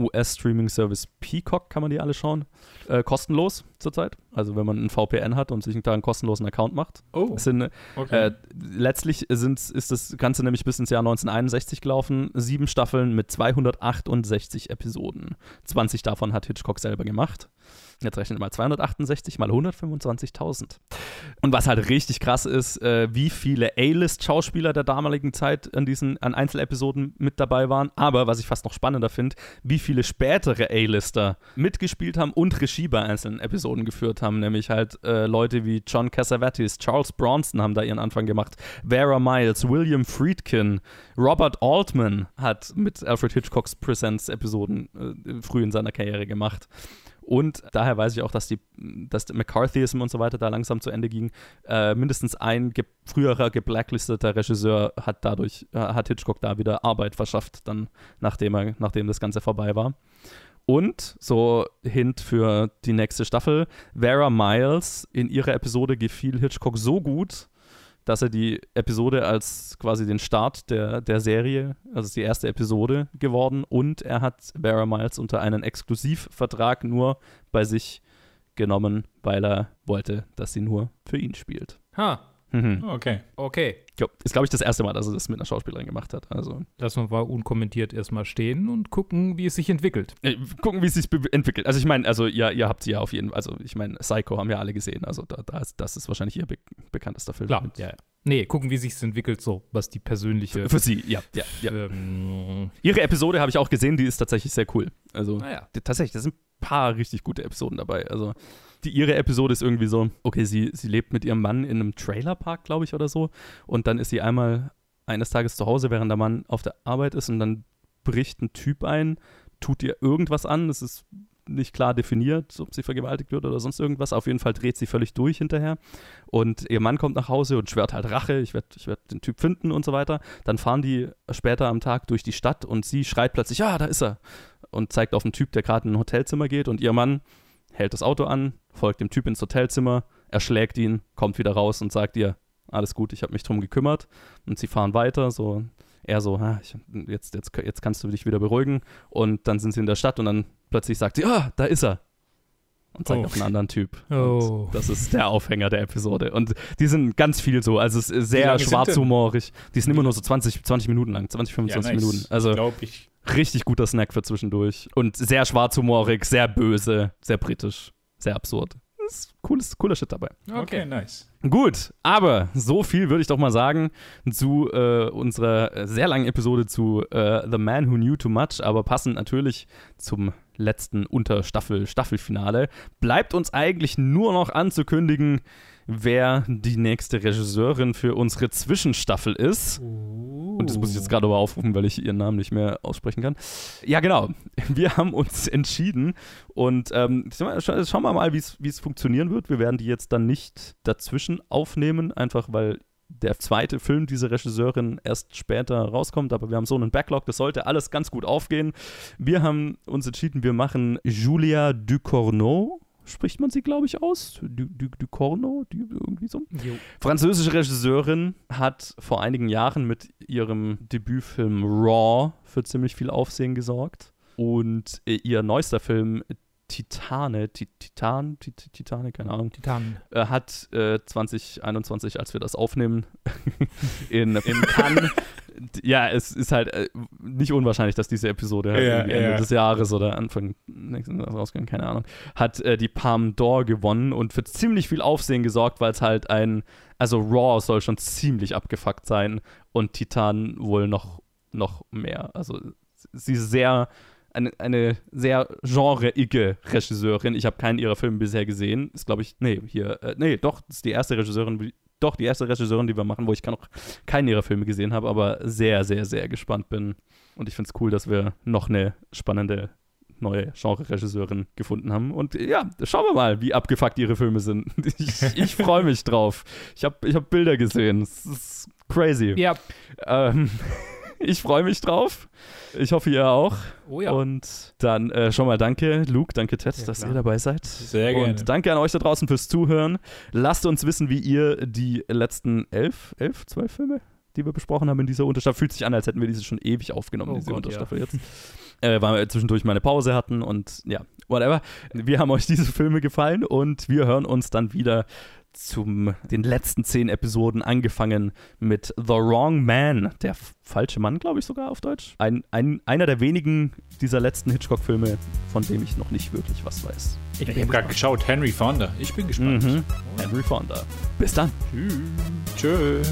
US-Streaming-Service Peacock, kann man die alle schauen. Äh, kostenlos zurzeit. Also wenn man einen VPN hat und sich da einen kostenlosen Account macht. Oh. Sind, okay. äh, letztlich sind, ist das Ganze nämlich bis ins Jahr 1961 gelaufen. Sieben Staffeln mit 268 Episoden. 20 davon hat Hitchcock selber gemacht. Jetzt rechnet mal 268 mal 125.000. Und was halt richtig krass ist, äh, wie viele A-List-Schauspieler der damaligen Zeit an diesen an Einzelepisoden mit dabei waren. Aber was ich fast noch spannender finde, wie viele spätere A-Lister mitgespielt haben und Regie bei einzelnen Episoden geführt haben. Nämlich halt äh, Leute wie John Cassavetes, Charles Bronson haben da ihren Anfang gemacht, Vera Miles, William Friedkin, Robert Altman hat mit Alfred Hitchcocks Presents-Episoden äh, früh in seiner Karriere gemacht. Und daher weiß ich auch, dass die, dass McCarthyism und so weiter da langsam zu Ende ging. Äh, mindestens ein ge früherer geblacklisteter Regisseur hat dadurch, äh, hat Hitchcock da wieder Arbeit verschafft, dann nachdem er, nachdem das Ganze vorbei war. Und so Hint für die nächste Staffel, Vera Miles in ihrer Episode gefiel Hitchcock so gut, dass er die Episode als quasi den Start der, der Serie, also die erste Episode geworden und er hat Vera Miles unter einen Exklusivvertrag nur bei sich genommen, weil er wollte, dass sie nur für ihn spielt. Ha. Mhm. Okay. Okay. Jo, ist, glaube ich, das erste Mal, dass er das mit einer Schauspielerin gemacht hat. Also. Lassen wir mal unkommentiert erstmal stehen und gucken, wie es sich entwickelt. Äh, gucken, wie es sich entwickelt. Also ich meine, also ja, ihr habt sie ja auf jeden Fall, also ich meine, Psycho haben ja alle gesehen. Also da, da ist, das ist wahrscheinlich ihr be bekanntester Film. Klar, ja, ja. Nee, gucken, wie sich es entwickelt, so was die persönliche. Für, sie, ja. ja, ja. Ähm, Ihre Episode habe ich auch gesehen, die ist tatsächlich sehr cool. Also naja. die, tatsächlich, da sind ein paar richtig gute Episoden dabei. Also die, ihre Episode ist irgendwie so, okay, sie, sie lebt mit ihrem Mann in einem Trailerpark, glaube ich, oder so. Und dann ist sie einmal eines Tages zu Hause, während der Mann auf der Arbeit ist und dann bricht ein Typ ein, tut ihr irgendwas an. Es ist nicht klar definiert, ob sie vergewaltigt wird oder sonst irgendwas. Auf jeden Fall dreht sie völlig durch hinterher. Und ihr Mann kommt nach Hause und schwört halt Rache, ich werde ich werd den Typ finden und so weiter. Dann fahren die später am Tag durch die Stadt und sie schreit plötzlich, ja, da ist er. Und zeigt auf einen Typ, der gerade in ein Hotelzimmer geht. Und ihr Mann hält das Auto an, folgt dem Typ ins Hotelzimmer, erschlägt ihn, kommt wieder raus und sagt ihr, alles gut, ich habe mich drum gekümmert. Und sie fahren weiter, so er so, ich, jetzt, jetzt, jetzt kannst du dich wieder beruhigen. Und dann sind sie in der Stadt und dann plötzlich sagt sie, ah, da ist er. Und zeigt Oh. auf einen anderen Typ. Oh. Und das ist der Aufhänger der Episode. Und die sind ganz viel so, also es ist sehr schwarzhumorig. Die sind immer nur so 20, 20 Minuten lang, 20, Ja, 25 nice. Minuten. Also glaube ich. richtig guter Snack für zwischendurch. Und sehr schwarzhumorig, sehr böse, sehr britisch, sehr absurd. Das ist cooles, cooler Shit dabei. Okay, nice. Gut, aber so viel würde ich doch mal sagen zu äh, unserer äh, sehr langen Episode zu äh, The Man Who Knew Too Much, aber passend natürlich zum letzten Unterstaffel-Staffelfinale. Bleibt uns eigentlich nur noch anzukündigen, wer die nächste Regisseurin für unsere Zwischenstaffel ist. Und das muss ich jetzt gerade aber aufrufen, weil ich ihren Namen nicht mehr aussprechen kann. Ja, genau. Wir haben uns entschieden und ähm, scha- scha- schauen wir mal, wie es funktionieren wird. Wir werden die jetzt dann nicht dazwischen aufnehmen, einfach weil der zweite Film dieser Regisseurin erst später rauskommt, aber wir haben so einen Backlog, das sollte alles ganz gut aufgehen. Wir haben uns entschieden, wir machen Julia Ducournau, spricht man sie, glaube ich, aus? Du, du, Ducournau, du, irgendwie so. Jo. Französische Regisseurin hat vor einigen Jahren mit ihrem Debütfilm Raw für ziemlich viel Aufsehen gesorgt. Und äh, ihr neuester Film Titane, Ti- Titan, Ti- Ti- Titane, keine Ahnung, Titan. äh, hat äh, 2021, als wir das aufnehmen, in, in Cannes. ja, es ist halt äh, nicht unwahrscheinlich, dass diese Episode halt Ja, Ende ja. des Jahres oder Anfang nächsten Jahres rausgeht, keine Ahnung, hat äh, die Palme d'Or gewonnen und für ziemlich viel Aufsehen gesorgt, weil es halt ein, also Raw soll schon ziemlich abgefuckt sein und Titan wohl noch, noch mehr. Also sie ist sehr eine, eine sehr genreige Regisseurin. Ich habe keinen ihrer Filme bisher gesehen. Ist, glaube ich, nee, hier, äh, nee, doch, das ist die erste Regisseurin, die- doch, die erste Regisseurin, die wir machen, wo ich noch keinen ihrer Filme gesehen habe, aber sehr, sehr, sehr gespannt bin. Und ich finde es cool, dass wir noch eine spannende neue Genre-Regisseurin gefunden haben. Und ja, schauen wir mal, wie abgefuckt ihre Filme sind. Ich, ich freue mich drauf. Ich habe ich hab Bilder gesehen. Es ist crazy. Ja. Ähm, ich freue mich drauf. Ich hoffe, ihr auch. Oh ja. Und dann äh, schon mal danke, Luke, danke Ted, Ja, dass klar. ihr dabei seid. Sehr gerne. Und danke an euch da draußen fürs Zuhören. Lasst uns wissen, wie ihr die letzten elf, elf, zwölf Filme, die wir besprochen haben in dieser Unterstaffel, fühlt sich an, als hätten wir diese schon ewig aufgenommen, Oh diese Gott, Unterstaffel jetzt. Äh, weil wir zwischendurch mal eine Pause hatten und ja, whatever. Wir haben euch diese Filme gefallen und wir hören uns dann wieder zum den letzten zehn Episoden angefangen mit The Wrong Man, der falsche Mann, glaube ich sogar auf Deutsch. Ein, ein, einer der wenigen dieser letzten Hitchcock-Filme, von dem ich noch nicht wirklich was weiß. Ich Ich habe gerade geschaut, Henry Fonda. Ich bin gespannt. Mhm. Henry Fonda. Bis dann. Tschö.